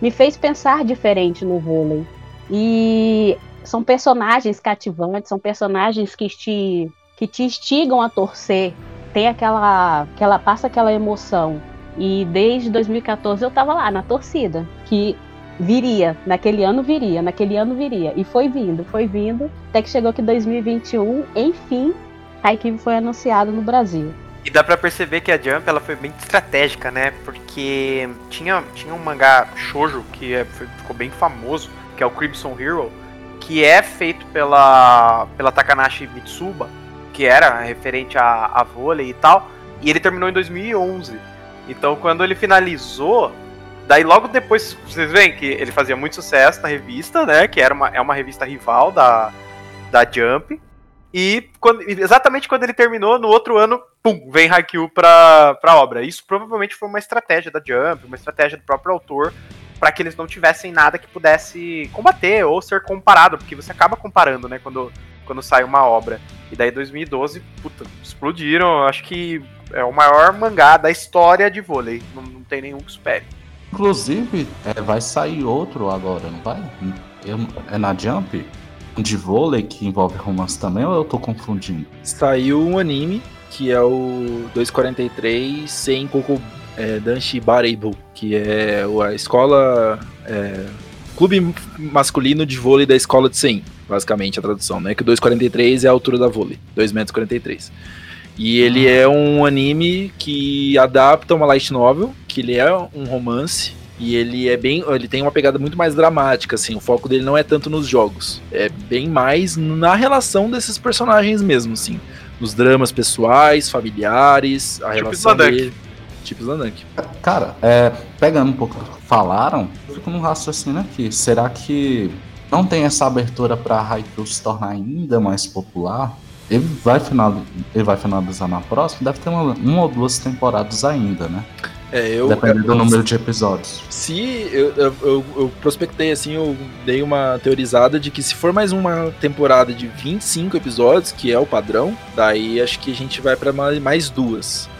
me fez pensar diferente no vôlei. E são personagens cativantes, são personagens que te, que te instigam a torcer. Tem aquela, aquela. passa aquela emoção. E desde 2014 eu tava lá na torcida, que viria, naquele ano viria, naquele ano viria. E foi vindo, foi vindo, até que chegou que 2021, enfim, a equipe foi anunciada no Brasil. E dá para perceber que a Jump ela foi bem estratégica, né? Porque tinha, tinha um mangá shoujo que é, foi, ficou bem famoso, que é o Crimson Hero, que é feito pela, pela Takanashi Mitsuba, que era referente a, a vôlei e tal, e ele terminou em 2011. Então, quando ele finalizou, daí logo depois, vocês veem que ele fazia muito sucesso na revista, né, que era uma, é uma revista rival da, da Jump, e quando, exatamente quando ele terminou, no outro ano, pum, vem Haikyuu pra, pra obra. Isso provavelmente foi uma estratégia da Jump, uma estratégia do próprio autor, para que eles não tivessem nada que pudesse combater ou ser comparado, porque você acaba comparando, né, quando, quando sai uma obra. E daí 2012, puta, explodiram, acho que é o maior mangá da história de vôlei, não, não tem nenhum que supere. Inclusive, é, vai sair outro agora, não vai? Eu, é na Jump? De vôlei que envolve romance também ou eu tô confundindo? Saiu um anime que é o 243 sem Coco é, Danshi Bareibu, que é a escola. É, clube masculino de vôlei da escola de 100, basicamente a tradução, né? Que o 2,43 é a altura da vôlei, 2,43 metros. E ele ah. é um anime que adapta uma light novel, que ele é um romance, e ele é bem. Ele tem uma pegada muito mais dramática, assim. O foco dele não é tanto nos jogos. É bem mais na relação desses personagens mesmo, assim. Nos dramas pessoais, familiares, a tipo relação dele. Tipos da Nunk. Cara, é, pegando um pouco do que falaram, eu fico num raciocínio aqui. Será que não tem essa abertura para Haikyuu se tornar ainda mais popular? Ele vai, final, ele vai finalizar na próxima? Deve ter uma, uma ou duas temporadas ainda, né? É, eu, Dependendo do número de episódios. Se eu, eu, eu, eu, prospectei assim, eu dei uma teorizada de que se for mais uma temporada de 25 episódios, que é o padrão, daí acho que a gente vai para mais duas.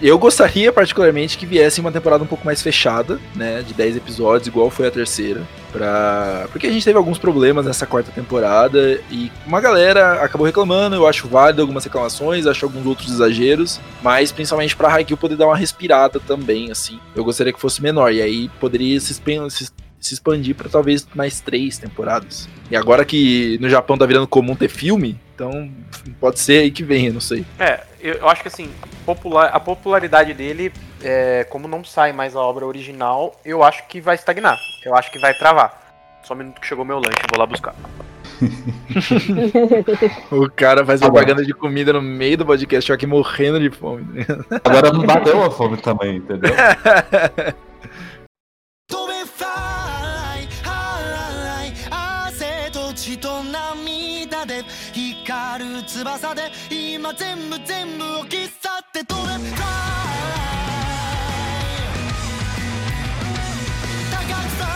Eu gostaria particularmente que viesse uma temporada um pouco mais fechada, né, de 10 episódios, igual foi a terceira, pra... porque a gente teve alguns problemas nessa quarta temporada e uma galera acabou reclamando, eu acho válido algumas reclamações, acho alguns outros exageros, mas principalmente pra Haikyuu poder dar uma respirada também, assim. Eu gostaria que fosse menor, e aí poderia se, se expandir para talvez mais três temporadas. E agora que no Japão tá virando comum ter filme, então pode ser aí que venha, não sei. É, eu acho que assim, popular, a popularidade dele, é, como não sai mais a obra original, eu acho que vai estagnar. Eu acho que vai travar. Só um minuto que chegou meu lanche, vou lá buscar. o cara faz tá propaganda de comida no meio do podcast, aqui morrendo de fome. Agora não bateu a fome também, entendeu? 今全部全部を切っ去って飛べフライ高くさ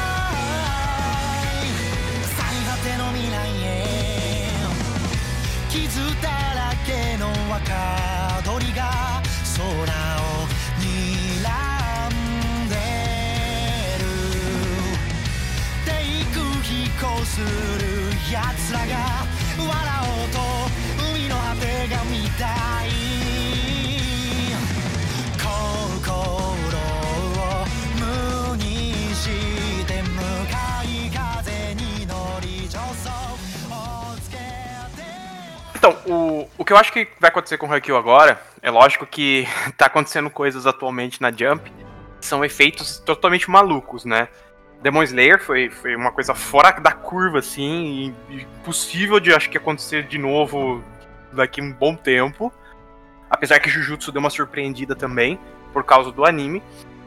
最果ての未来へ。傷だらけの若鳥が空を睨んでる低空飛行する奴らが Então, o, o que eu acho que vai acontecer com o Haikyuu agora, é lógico que tá acontecendo coisas atualmente na Jump, são efeitos totalmente malucos, né? Demon Slayer foi, foi uma coisa fora da curva, assim, impossível de acho que acontecer de novo daqui um bom tempo. Apesar que Jujutsu deu uma surpreendida também, por causa do anime.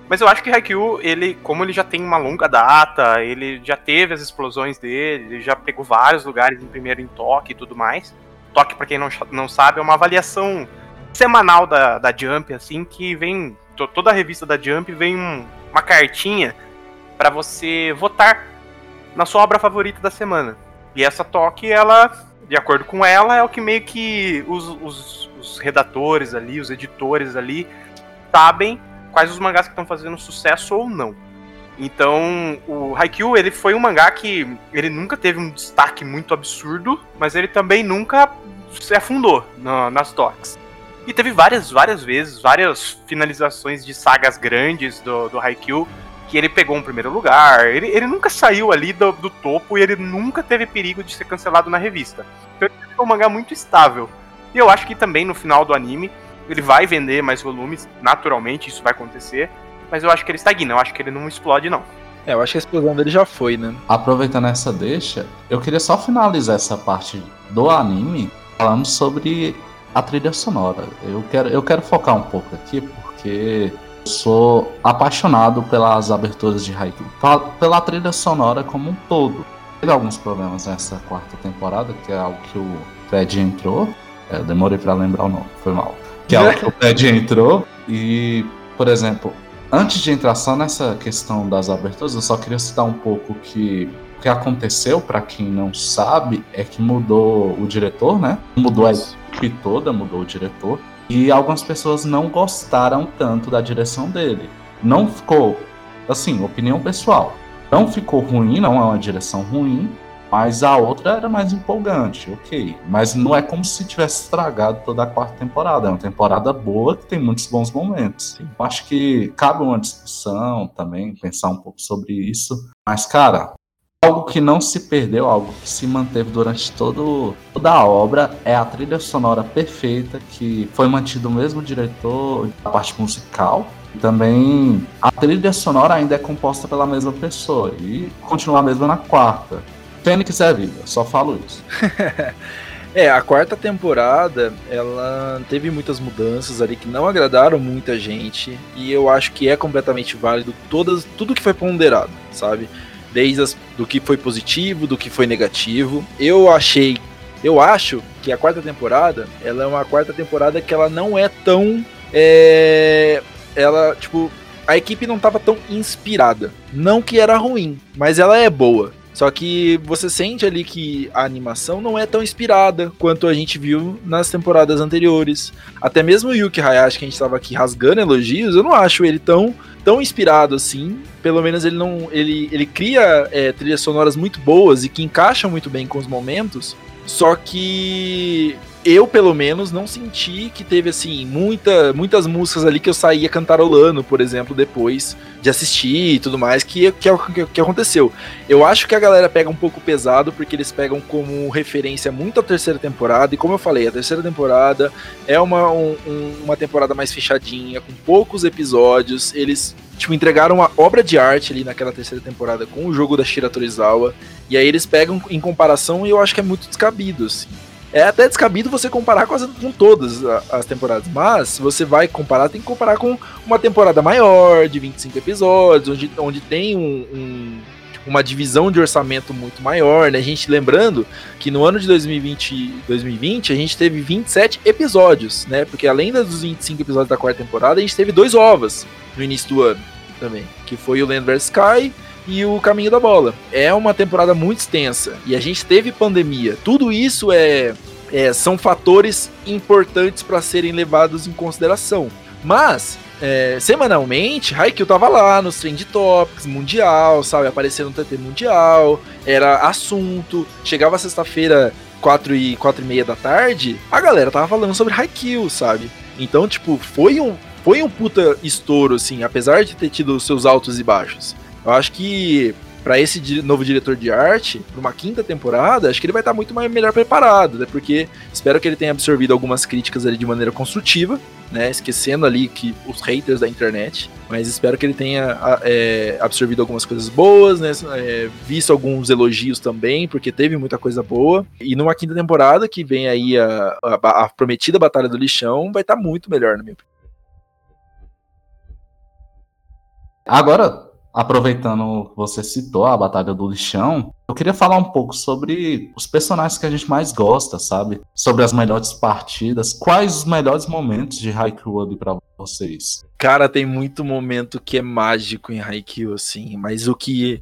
Mas eu acho que Haikyuu, ele, como ele já tem uma longa data, ele já teve as explosões dele, ele já pegou vários lugares em primeiro em Toque e tudo mais. Toque, para quem não, não sabe, é uma avaliação semanal da, da Jump, assim, que vem. Toda a revista da Jump vem um, uma cartinha para você votar na sua obra favorita da semana. E essa Toque, ela de acordo com ela, é o que meio que os, os, os redatores ali, os editores ali, sabem quais os mangás que estão fazendo sucesso ou não. Então, o Haikyuu, ele foi um mangá que ele nunca teve um destaque muito absurdo, mas ele também nunca se afundou nas toques. E teve várias, várias vezes, várias finalizações de sagas grandes do, do Haikyuu, que ele pegou um primeiro lugar. Ele, ele nunca saiu ali do, do, topo e ele nunca teve perigo de ser cancelado na revista. Então ele é um mangá muito estável. E eu acho que também no final do anime ele vai vender mais volumes, naturalmente isso vai acontecer. Mas eu acho que ele estagna, eu acho que ele não explode, não. É, eu acho que a explosão dele já foi, né? Aproveitando essa deixa, eu queria só finalizar essa parte do anime falando sobre a trilha sonora. Eu quero, eu quero focar um pouco aqui, porque sou apaixonado pelas aberturas de Haikyuu, pela trilha sonora como um todo. Teve alguns problemas nessa quarta temporada, que é algo que o Fred entrou. É, demorei para lembrar o nome, foi mal. Que é algo que o Fred entrou. E, por exemplo, antes de entrar só nessa questão das aberturas, eu só queria citar um pouco que o que aconteceu, para quem não sabe, é que mudou o diretor, né? Mudou a equipe toda, mudou o diretor. E algumas pessoas não gostaram tanto da direção dele. Não ficou, assim, opinião pessoal. Não ficou ruim, não é uma direção ruim, mas a outra era mais empolgante, ok. Mas não é como se tivesse estragado toda a quarta temporada. É uma temporada boa que tem muitos bons momentos. Eu acho que cabe uma discussão também, pensar um pouco sobre isso. Mas, cara, Algo que não se perdeu, algo que se manteve durante todo, toda a obra é a trilha sonora perfeita, que foi mantido o mesmo diretor da parte musical. E também a trilha sonora ainda é composta pela mesma pessoa e continua a mesma na quarta. Fênix é vida, só falo isso. É, a quarta temporada, ela teve muitas mudanças ali que não agradaram muita gente, e eu acho que é completamente válido todas, tudo que foi ponderado, sabe? desde as, do que foi positivo, do que foi negativo. Eu achei, eu acho que a quarta temporada, ela é uma quarta temporada que ela não é tão, é, ela tipo a equipe não estava tão inspirada. Não que era ruim, mas ela é boa. Só que você sente ali que a animação não é tão inspirada quanto a gente viu nas temporadas anteriores. Até mesmo o Yuki Hayashi, que a gente estava aqui rasgando elogios, eu não acho ele tão, tão inspirado assim. Pelo menos ele não. Ele, ele cria é, trilhas sonoras muito boas e que encaixam muito bem com os momentos. Só que eu, pelo menos, não senti que teve, assim, muita, muitas músicas ali que eu saía cantarolando, por exemplo, depois de assistir e tudo mais, que, que é o que, que, aconteceu. Eu acho que a galera pega um pouco pesado, porque eles pegam como referência muito a terceira temporada, e como eu falei, a terceira temporada é uma, um, uma temporada mais fechadinha, com poucos episódios, eles tipo, entregaram uma obra de arte ali naquela terceira temporada com o jogo da Shira Torizawa, e aí eles pegam em comparação e eu acho que é muito descabido, assim. É até descabido você comparar com, as, com todas as temporadas, mas se você vai comparar, tem que comparar com uma temporada maior, de 25 episódios, onde, onde tem um, um, uma divisão de orçamento muito maior, né? A gente lembrando que no ano de 2020, 2020 a gente teve 27 episódios, né? Porque além dos 25 episódios da quarta temporada, a gente teve dois ovas no início do ano também, que foi o Land vs Sky e o Caminho da Bola. É uma temporada muito extensa e a gente teve pandemia. Tudo isso é, é são fatores importantes para serem levados em consideração. Mas é, semanalmente, Haikyuu tava lá nos Trend Topics, Mundial, sabe? Aparecendo no TT Mundial, era assunto. Chegava sexta-feira, 4 e, 4 e meia da tarde, a galera tava falando sobre Haikyuu, sabe? Então, tipo, foi um, foi um puta estouro, assim, apesar de ter tido seus altos e baixos. Eu acho que para esse novo diretor de arte, para uma quinta temporada, acho que ele vai estar tá muito mais, melhor preparado, né? Porque espero que ele tenha absorvido algumas críticas ali de maneira construtiva, né? Esquecendo ali que os haters da internet, mas espero que ele tenha é, absorvido algumas coisas boas, né? É, visto alguns elogios também, porque teve muita coisa boa. E numa quinta temporada, que vem aí a, a, a prometida Batalha do Lixão, vai estar tá muito melhor, na minha opinião. Agora, aproveitando que você citou a Batalha do Lixão, eu queria falar um pouco sobre os personagens que a gente mais gosta, sabe? Sobre as melhores partidas. Quais os melhores momentos de Haikyuu ali pra vocês? Cara, tem muito momento que é mágico em Haikyuu, assim, mas o que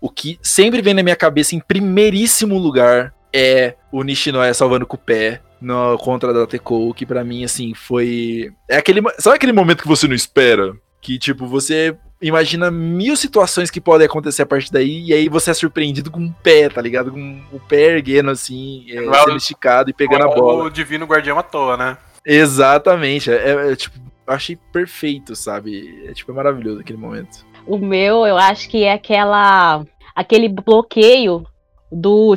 o que sempre vem na minha cabeça em primeiríssimo lugar é o Nishinoya salvando com o pé no contra da Tekou, que para mim assim foi é aquele sabe aquele momento que você não espera, que tipo você imagina mil situações que podem acontecer a partir daí, e aí você é surpreendido com um pé, tá ligado? Com o pé erguendo assim, é, sendo esticado e pegando a bola. O divino guardião à toa, né? Exatamente. É, é, é tipo, eu achei perfeito, sabe? É tipo, é maravilhoso aquele momento. O meu, eu acho que é aquela. aquele bloqueio do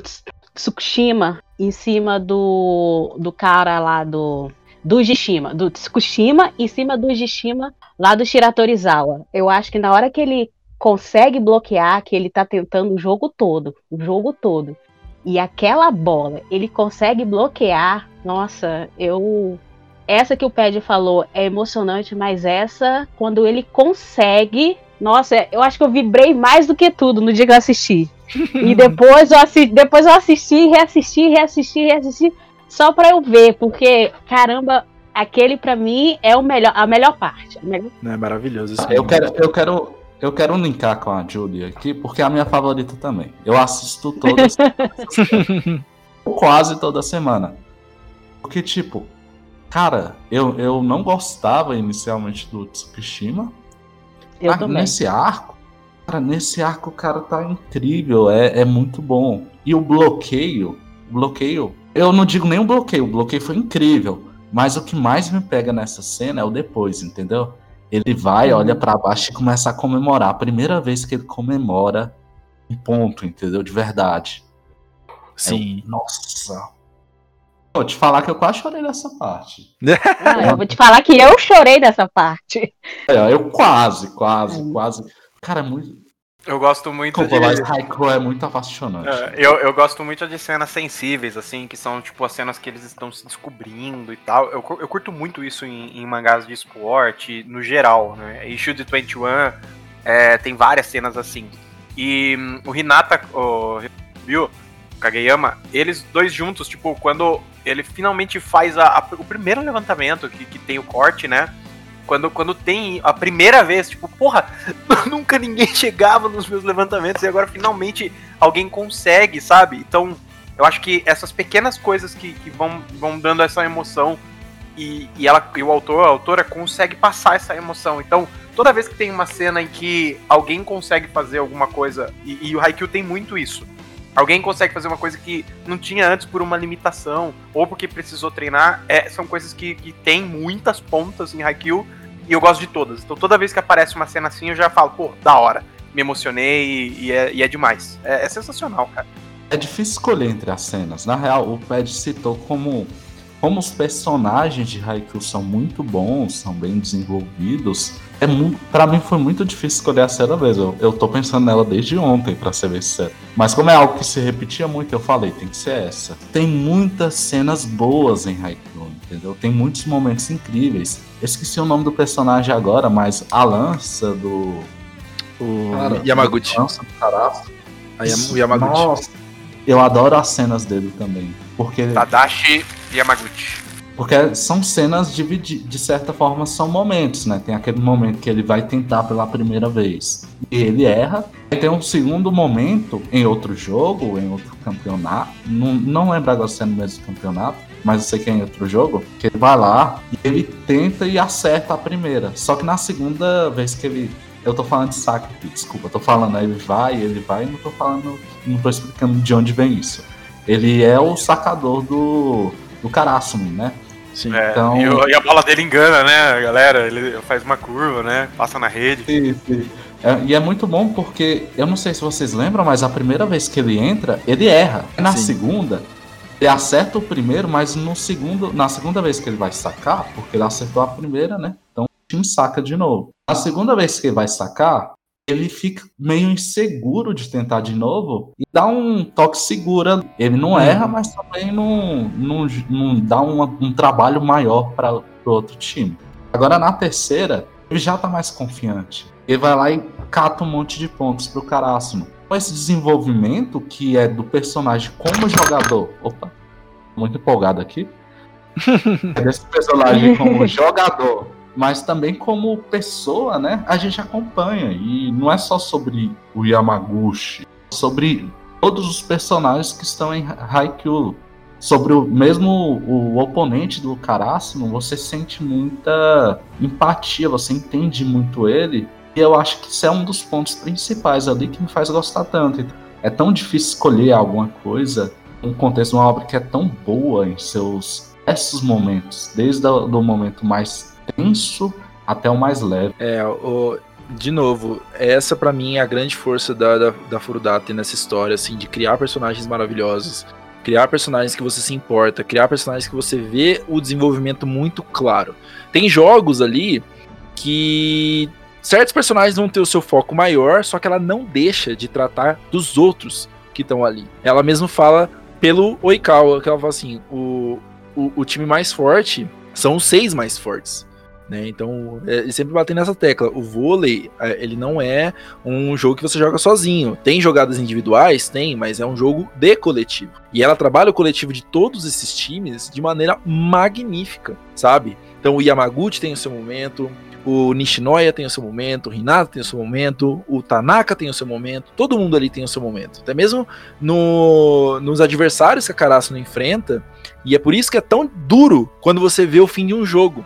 Tsukushima em cima do, do cara lá do do Jishima, do Tsukushima em cima do Jishima lá do Shiratorizawa. Eu acho que na hora que ele consegue bloquear, que ele tá tentando o jogo todo, o jogo todo, e aquela bola, ele consegue bloquear, nossa, eu essa que o Ped falou é emocionante, mas essa quando ele consegue, nossa, eu acho que eu vibrei mais do que tudo no dia que eu assisti. e depois eu assisti, depois eu assisti, reassisti, reassisti, reassisti só pra eu ver, porque, caramba, aquele para mim é o melhor, a melhor parte. A melhor... É maravilhoso isso. Eu quero, eu quero, eu quero linkar com a Julia aqui, porque é a minha favorita também. Eu assisto todas, quase toda semana. Porque tipo, cara, eu, eu não gostava inicialmente do Tsukishima. Eu ah, também. Nesse arco, cara, nesse arco o cara tá incrível, é, é muito bom. E o bloqueio, bloqueio eu não digo nem o bloqueio, o bloqueio foi incrível. Mas o que mais me pega nessa cena é o depois, entendeu? Ele vai, olha para baixo e começa a comemorar. A primeira vez que ele comemora um ponto, entendeu? De verdade. Sim. Eu, nossa. Vou te falar que eu quase chorei nessa parte. Não, eu vou te falar que eu chorei nessa parte. É, eu quase, quase, quase. Cara, é muito, eu gosto muito Como de. Haiku é muito apaixonante. É, eu, eu gosto muito de cenas sensíveis, assim, que são tipo as cenas que eles estão se descobrindo e tal. Eu, eu curto muito isso em, em mangás de esporte, no geral, né? E Shield 21 é, tem várias cenas assim. E um, o Hinata, o Ryu, Kageyama, eles dois juntos, tipo, quando ele finalmente faz a, a, o primeiro levantamento, que, que tem o corte, né? Quando, quando tem a primeira vez, tipo, porra, nunca ninguém chegava nos meus levantamentos e agora finalmente alguém consegue, sabe? Então, eu acho que essas pequenas coisas que, que vão, vão dando essa emoção e, e, ela, e o autor, a autora, consegue passar essa emoção. Então, toda vez que tem uma cena em que alguém consegue fazer alguma coisa, e, e o Haikyuu tem muito isso. Alguém consegue fazer uma coisa que não tinha antes por uma limitação, ou porque precisou treinar, é, são coisas que, que tem muitas pontas em Haikyuu, e eu gosto de todas. Então toda vez que aparece uma cena assim, eu já falo, pô, da hora. Me emocionei e, e, é, e é, demais. É, é, sensacional, cara. É difícil escolher entre as cenas. Na real, o Ped citou como, como os personagens de Haikyuu são muito bons, são bem desenvolvidos. É para mim foi muito difícil escolher a cena mesmo. Eu, eu tô pensando nela desde ontem, para ser bem sincero. Mas como é algo que se repetia muito, eu falei, tem que ser essa. Tem muitas cenas boas em Haikyuu, entendeu? Tem muitos momentos incríveis. Eu esqueci o nome do personagem agora, mas a lança do. O Cara, Yamaguchi. A lança do Caraço. o Yamaguchi. Nossa, eu adoro as cenas dele também. Porque. Tadashi Yamaguchi. Porque são cenas de, de certa forma, são momentos, né? Tem aquele momento que ele vai tentar pela primeira vez e ele erra. Aí tem um segundo momento em outro jogo, em outro campeonato. Não, não lembro agora se é no mesmo campeonato, mas eu sei que é em outro jogo, que ele vai lá e ele tenta e acerta a primeira. Só que na segunda vez que ele. Eu tô falando de saque, desculpa, eu tô falando, aí ele vai, ele vai, e não tô falando, não tô explicando de onde vem isso. Ele é o sacador do, do Karasumi, né? Sim. É, então... E, e, a bola dele engana, né, galera? Ele faz uma curva, né? Passa na rede. Sim, sim. É, e é muito bom porque, eu não sei se vocês lembram, mas a primeira vez que ele entra, ele erra. Na sim. segunda, ele acerta o primeiro, mas no segundo, na segunda vez que ele vai sacar, porque ele acertou a primeira, né? Então o time saca de novo. A segunda vez que ele vai sacar, ele fica meio inseguro de tentar de novo e dá um toque segura. Ele não uhum. erra, mas também não, não, não dá uma, um trabalho maior para o outro time. Agora na terceira, ele já tá mais confiante. Ele vai lá e cata um monte de pontos pro Karasuno esse desenvolvimento que é do personagem como jogador. Opa, muito empolgado aqui. é desse personagem como jogador, mas também como pessoa, né? A gente acompanha. E não é só sobre o Yamaguchi, sobre todos os personagens que estão em Haikyuu. Sobre o mesmo o oponente do Karasuno, você sente muita empatia, você entende muito ele eu acho que isso é um dos pontos principais ali que me faz gostar tanto. É tão difícil escolher alguma coisa um contexto de uma obra que é tão boa em seus esses momentos, desde o momento mais tenso até o mais leve. É, o, de novo, essa para mim é a grande força da, da, da Furudate nessa história, assim, de criar personagens maravilhosos, criar personagens que você se importa, criar personagens que você vê o desenvolvimento muito claro. Tem jogos ali que certos personagens vão ter o seu foco maior, só que ela não deixa de tratar dos outros que estão ali. Ela mesmo fala pelo Oikawa, que ela fala assim: o, o, o time mais forte são os seis mais fortes. Né? Então, é, ele sempre batendo nessa tecla. O vôlei, é, ele não é um jogo que você joga sozinho. Tem jogadas individuais? Tem, mas é um jogo de coletivo. E ela trabalha o coletivo de todos esses times de maneira magnífica, sabe? Então, o Yamaguchi tem o seu momento, o Nishinoya tem o seu momento, o Hinata tem o seu momento, o Tanaka tem o seu momento, todo mundo ali tem o seu momento. Até mesmo no, nos adversários que a Karasu não enfrenta, e é por isso que é tão duro quando você vê o fim de um jogo.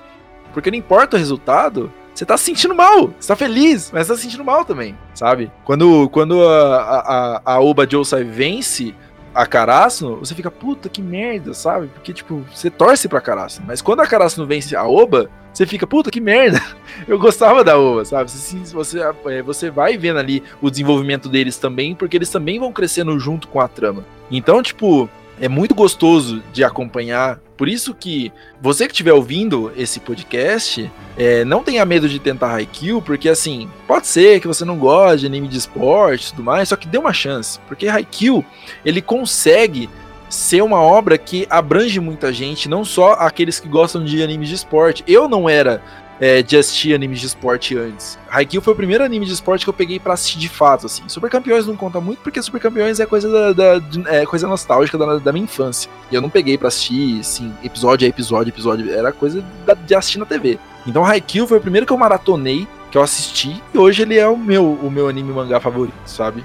Porque não importa o resultado, você tá se sentindo mal, você tá feliz, mas tá se sentindo mal também, sabe? Quando, quando a, a, a Oba Josai vence a Karasuno, você fica, puta que merda, sabe? Porque, tipo, você torce pra Karasuno. Mas quando a Karasuno vence a Oba, você fica, puta que merda. Eu gostava da Oba, sabe? Você, você, é, você vai vendo ali o desenvolvimento deles também, porque eles também vão crescendo junto com a trama. Então, tipo, é muito gostoso de acompanhar. Por isso que você que estiver ouvindo esse podcast, é, não tenha medo de tentar Haikyuu, porque assim, pode ser que você não goste de anime de esporte e tudo mais, só que dê uma chance, porque Haikyuu, ele consegue ser uma obra que abrange muita gente, não só aqueles que gostam de animes de esporte. Eu não era é, de assistir animes de esporte antes. Haikyuu foi o primeiro anime de esporte que eu peguei para assistir de fato, assim. Super Campeões não conta muito, porque Super Campeões é coisa, da, da é coisa nostálgica da, da, minha infância. E eu não peguei para assistir, assim, episódio a episódio, episódio. Era coisa da, de assistir na TV. Então Haikyuu foi o primeiro que eu maratonei, que eu assisti, e hoje ele é o meu, o meu anime mangá favorito, sabe?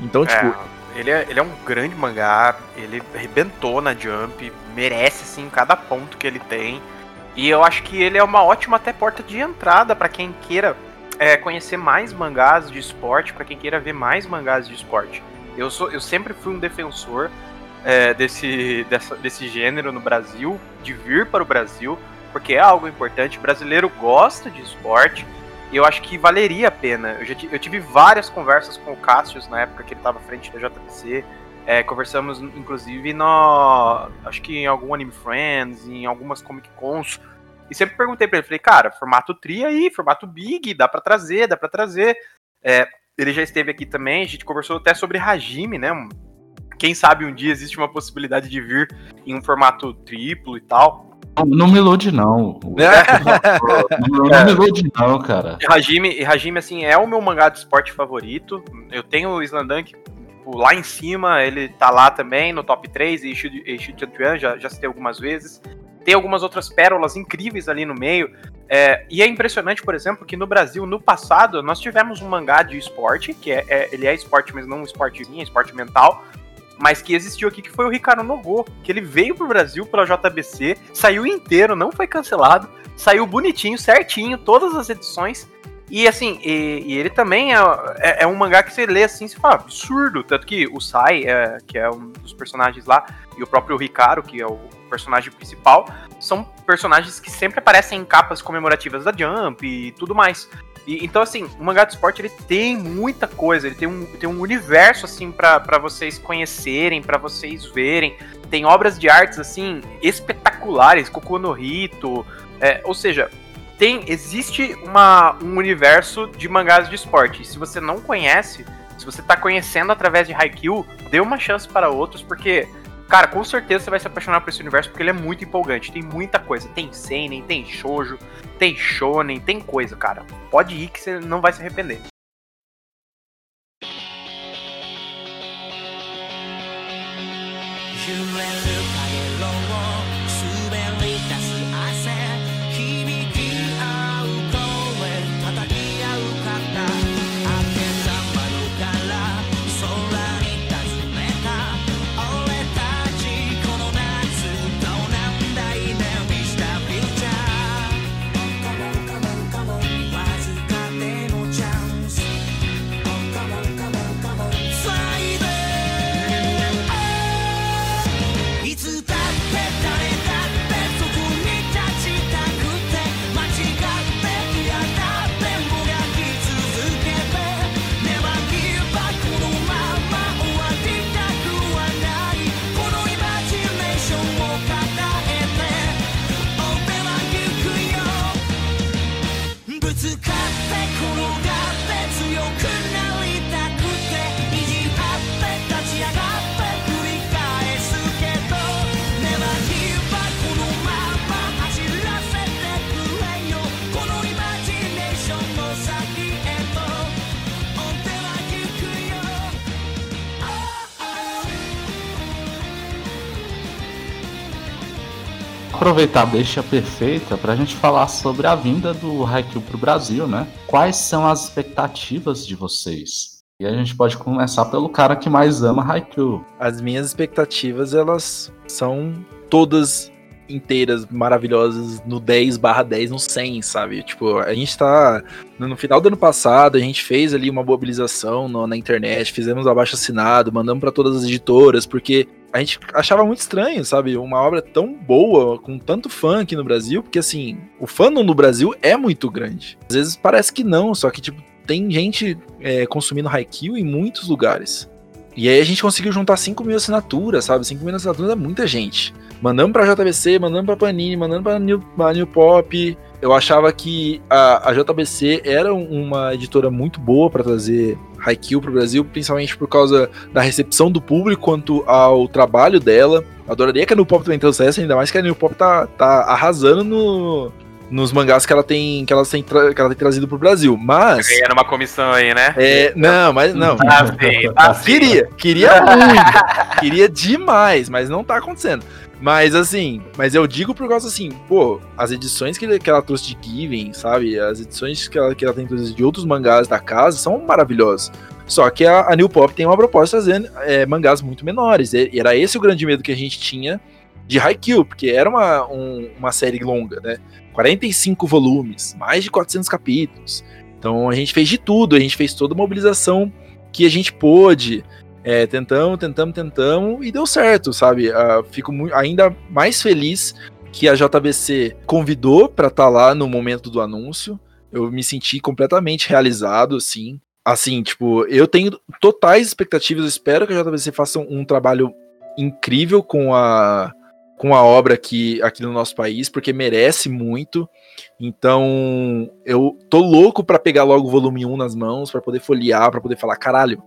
Então, tipo. É, ele, é, ele é um grande mangá, ele arrebentou na Jump, merece, assim, cada ponto que ele tem. E eu acho que ele é uma ótima até porta de entrada para quem queira é, conhecer mais mangás de esporte, para quem queira ver mais mangás de esporte. Eu, sou, eu sempre fui um defensor é, desse, dessa, desse gênero no Brasil, de vir para o Brasil, porque é algo importante. O brasileiro gosta de esporte eu acho que valeria a pena. Eu, já eu tive várias conversas com o Cassius na época que ele estava à frente da JPC. É, conversamos, inclusive, no, acho que em algum Anime Friends, em algumas Comic Cons. E sempre perguntei pra ele, falei, cara, formato tri aí, formato big, dá para trazer, dá para trazer. É, ele já esteve aqui também, a gente conversou até sobre Hajime, né? Quem sabe um dia existe uma possibilidade de vir em um formato triplo e tal. Não me ilude, não. não, não me ilude, não, cara. Hajime, Hajime, assim, é o meu mangá de esporte favorito. Eu tenho o Slandunk tipo, lá em cima, ele tá lá também, no top 3, e Ishu Chantuan, já, já citei algumas vezes. Tem algumas outras pérolas incríveis ali no meio. É, e é impressionante, por exemplo, que no Brasil, no passado, nós tivemos um mangá de esporte, que é, é ele é esporte, mas não um esportezinho, é esporte mental, mas que existiu aqui, que foi o Ricardo Nogô, que ele veio pro Brasil pela JBC, saiu inteiro, não foi cancelado, saiu bonitinho, certinho, todas as edições, e assim, e, e ele também é, é, é, um mangá que você lê assim, você fala, absurdo. Tanto que o Sai, é, que é um dos personagens lá, e o próprio Ricardo, que é o personagem principal, são personagens que sempre aparecem em capas comemorativas da Jump e tudo mais. E, então, assim, o mangá de esporte ele tem muita coisa, ele tem um, tem um universo, assim, para vocês conhecerem, para vocês verem. Tem obras de artes, assim, espetaculares, Koku no Hito, é, ou seja, tem existe uma, um universo de mangás de esporte. se você não conhece, se você tá conhecendo através de Haikyuu, dê uma chance para outros, porque, cara, com certeza você vai se apaixonar por esse universo, porque ele é muito empolgante. Tem muita coisa. Tem seinen, tem shoujo, tem shonen, tem coisa, cara. Pode ir que você não vai se arrepender. Aproveitar a deixa perfeita para a gente falar sobre a vinda do Haikyuu para o Brasil, né? Quais são as expectativas de vocês? E a gente pode começar pelo cara que mais ama Haikyuu. As minhas expectativas, elas são todas inteiras, maravilhosas, no 10 barra 10, no 100, sabe? Tipo, a gente tá... No final do ano passado, a gente fez ali uma mobilização no, na internet, fizemos abaixo assinado, mandamos para todas as editoras, porque a gente achava muito estranho, sabe? Uma obra tão boa, com tanto fã aqui no Brasil, porque assim, o fandom no Brasil é muito grande. Às vezes parece que não, só que, tipo, tem gente é, consumindo Haikyuu em muitos lugares. E aí a gente conseguiu juntar 5 mil assinaturas, sabe? 5 mil assinaturas é muita gente. Mandamos pra JBC, mandamos pra Panini, mandando pra New, pra New Pop. Eu achava que a, a JBC era uma editora muito boa para trazer Haikyuu pro Brasil, principalmente por causa da recepção do público quanto ao trabalho dela. Adoraria que a New Pop também trouxesse, ainda mais que a New Pop tá, tá arrasando no, nos mangás que ela tem que ela tem, tra- que ela tem trazido pro Brasil. Mas Ganhando uma comissão aí, né? é, não, mas não. Ah, sim, tá sim. Queria, queria muito. queria demais, mas não tá acontecendo. Mas assim, mas eu digo por causa assim, pô, as edições que, ele- que ela trouxe de Given, sabe? As edições que ela, que ela tem trazido de outros mangás da casa são maravilhosas. Só que a, a New Pop tem uma proposta de trazer é, mangás muito menores. E era esse o grande medo que a gente tinha de Haikyuu, porque era uma, um- uma série longa, né? 45 volumes, mais de 400 capítulos. Então a gente fez de tudo, a gente fez toda a mobilização que a gente pôde. É, tentamos, tentamos, tentamos e deu certo, sabe? Ah, fico ainda mais feliz que a JBC convidou pra estar lá no momento do anúncio. Eu me senti completamente realizado, assim. Assim, tipo, eu tenho totais expectativas. Eu espero que a JBC faça um, um trabalho incrível com a, com a obra aqui, aqui no nosso país, porque merece muito. Então, eu tô louco pra pegar logo o volume 1 nas mãos, pra poder folhear, pra poder falar, caralho,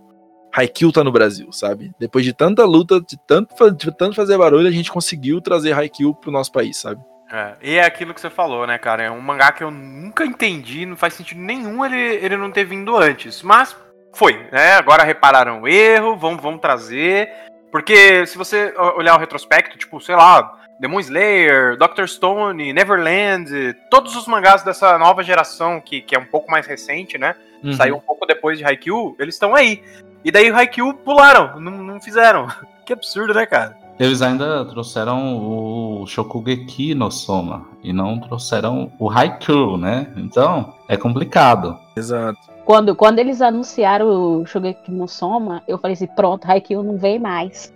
Haikyuu tá no Brasil, sabe? Depois de tanta luta, de tanto, de tanto fazer barulho, a gente conseguiu trazer Haikyuu pro nosso país, sabe? É, e é aquilo que você falou, né, cara? É um mangá que eu nunca entendi, não faz sentido nenhum ele, ele não ter vindo antes. Mas foi, né? Agora repararam o erro, vão, vão trazer. Porque se você olhar o retrospecto, tipo, sei lá, Demon Slayer, Doctor Stone, Neverland, todos os mangás dessa nova geração, que, que é um pouco mais recente, né? Uhum. Saiu um pouco depois de Haikyuu, eles estão aí. E daí o Haikyuu pularam, não, não fizeram. Que absurdo, né, cara? Eles ainda trouxeram o Shokugeki no Soma e não trouxeram o Haikyuu, né? Então, é complicado. Exato. Quando, quando eles anunciaram o Shogeki no Soma, eu falei assim, pronto, Haikyuu não vem mais.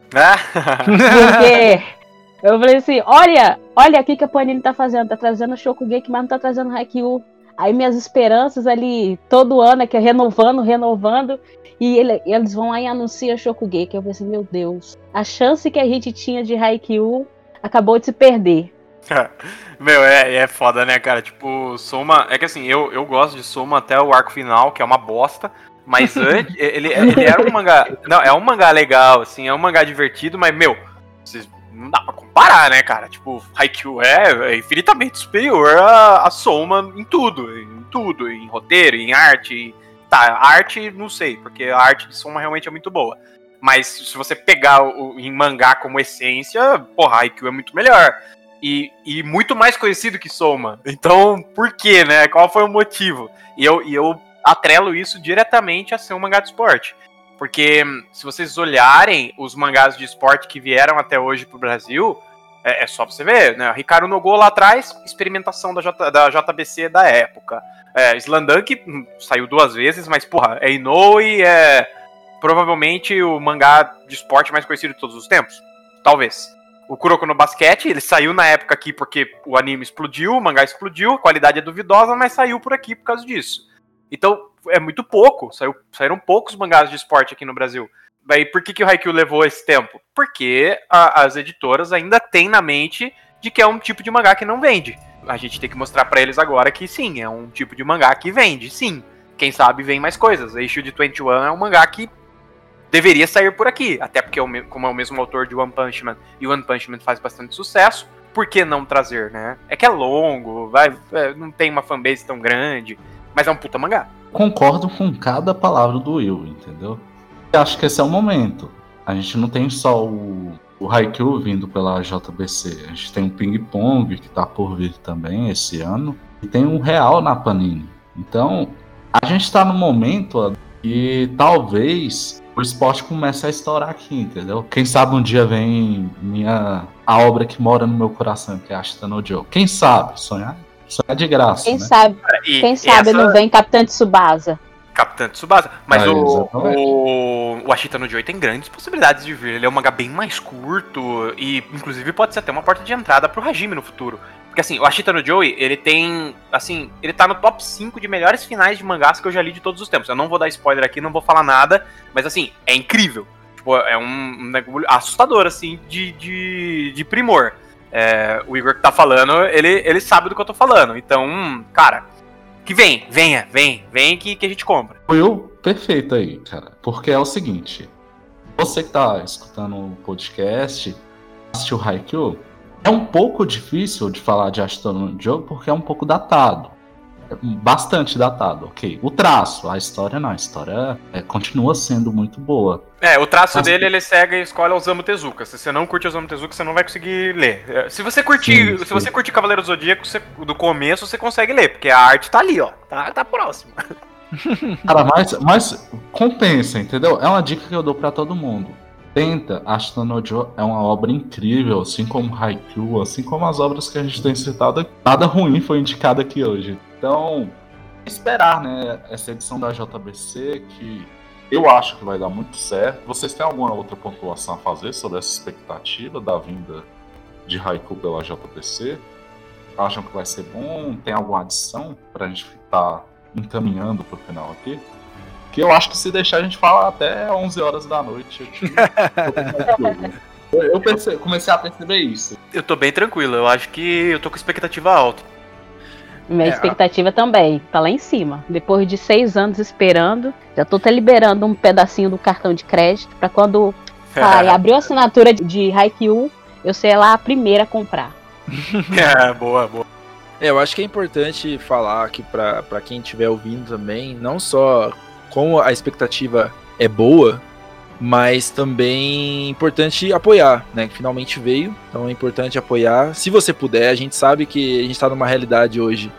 Porque eu falei assim, olha, olha aqui que a Panini tá fazendo, tá trazendo Shokugeki, mas não tá trazendo Haikyuu. Aí minhas esperanças ali, todo ano, é que é renovando, renovando, e ele- eles vão lá e anunciam Shokugeki. Eu falei assim, meu Deus, a chance que a gente tinha de Haikyuu acabou de se perder. Meu, é, é foda, né, cara? Tipo, Soma. É que assim, eu, eu gosto de Soma até o arco final, que é uma bosta. Mas antes, ele, ele era um mangá. Não, é um mangá legal, assim, é um mangá divertido, mas, meu, vocês- não dá pra comparar, né, cara? Tipo, Haikyuu é, é infinitamente superior a, a Soma em tudo. Em tudo, em roteiro, em arte. Tá, arte, não sei, porque a arte de Soma realmente é muito boa. Mas se você pegar o, em mangá como essência, porra, Haikyuu é muito melhor e, e muito mais conhecido que Soma. Então, por quê, né? Qual foi o motivo? E eu, e eu atrelo isso diretamente a ser um mangá de esporte. Porque hum, se vocês olharem os mangás de esporte que vieram até hoje pro Brasil, é, é só você ver, né? Ricardo Nogô lá atrás, experimentação da, J, da JBC da época. É, Slandunk hum, saiu duas vezes, mas, porra, é Inoue, é provavelmente o mangá de esporte mais conhecido de todos os tempos. Talvez. O Kuroko no Basquete, ele saiu na época aqui porque o anime explodiu, o mangá explodiu, a qualidade é duvidosa, mas saiu por aqui por causa disso. Então, é muito pouco, saiu, saíram poucos mangás de esporte aqui no Brasil. Daí, por que, que o Haikyuu levou esse tempo? Porque a- as editoras ainda têm na mente de que é um tipo de mangá que não vende. A gente tem que mostrar pra eles agora que sim, é um tipo de mangá que vende, sim. Quem sabe vem mais coisas. A Issue de 21 é um mangá que deveria sair por aqui. Até porque, é como é o mesmo autor de One Punch Man e One Punch Man faz bastante sucesso, por que não trazer, né? É que é longo, vai, é, não tem uma fanbase tão grande, mas é um puta mangá. Concordo com cada palavra do Will, entendeu? Eu acho que esse é o momento. A gente não tem só o, o Haikyuu vindo pela JBC. A gente tem o Ping Pong, que tá por vir também esse ano. E tem um Real na Panini. Então, a gente tá no momento que talvez o esporte comece a estourar aqui, entendeu? Quem sabe um dia vem minha a obra que mora no meu coração, que é Ashita no Joe. Quem sabe? Sonhar, sonhar de graça, Quem né? sabe, E quem sabe essa- não vem Capitã Tsubasa. Capitã Tsubasa. Mas Ah, o, o, o Ashita no Joy tem grandes possibilidades de vir. Ele é um mangá bem mais curto e, inclusive, pode ser até uma porta de entrada pro Hajime no futuro. Porque, assim, o Ashita no Joy, ele tem, assim, ele tá no top 5 de melhores finais de mangás que eu já li de todos os tempos. Eu não vou dar spoiler aqui, não vou falar nada, mas, assim, é incrível. Tipo, é um, um negócio assustador, assim, de, de, de primor. É, o Igor que tá falando, ele, ele sabe do que eu tô falando. Então, hum, cara, que vem, venha, vem, vem que, que a gente compra. Will perfeito aí, cara. Porque é o seguinte: você que tá escutando o podcast, assistiu Haikyuu, É um pouco difícil de falar de Ashton Joe porque é um pouco datado. É bastante datado, ok. O traço, a história não, a história é, continua sendo muito boa. É, o traço Mas... dele ele segue e escolhe Osamu Tezuka. Se você não curte Osamu Tezuka, você não vai conseguir ler. É, se você curtir, sim, se você curtir Cavaleiro do Zodíaco, você, do começo você consegue ler, porque a arte tá ali, ó. Tá, tá próximo. Cara, mas, mas compensa, entendeu? É uma dica que eu dou para todo mundo. Tenta, Ashton no Joe é uma obra incrível, assim como Haikyuu, assim como as obras que a gente tem citado. Nada ruim foi indicado aqui hoje. Então, esperar, né, essa edição da JBC, que eu acho que vai dar muito certo. Vocês têm alguma outra pontuação a fazer sobre essa expectativa da vinda de Haiku pela JBC? Acham que vai ser bom? Tem alguma adição para a gente estar encaminhando para o final aqui? Que eu acho que se deixar a gente fala até 11 horas da noite. Eu, eu pensei, comecei a perceber isso. Eu tô bem tranquilo, eu acho que eu tô com expectativa alta. Minha é, expectativa também, tá lá em cima. Depois de seis anos esperando, já tô até liberando um pedacinho do cartão de crédito para quando é. abriu a assinatura de Haikyuu, eu ser lá a primeira a comprar. é, boa, boa. É, eu acho que é importante falar aqui para quem estiver ouvindo também, não só como a expectativa é boa, mas também é importante apoiar, né? Que finalmente veio, então é importante apoiar. Se você puder, a gente sabe que a gente está numa realidade hoje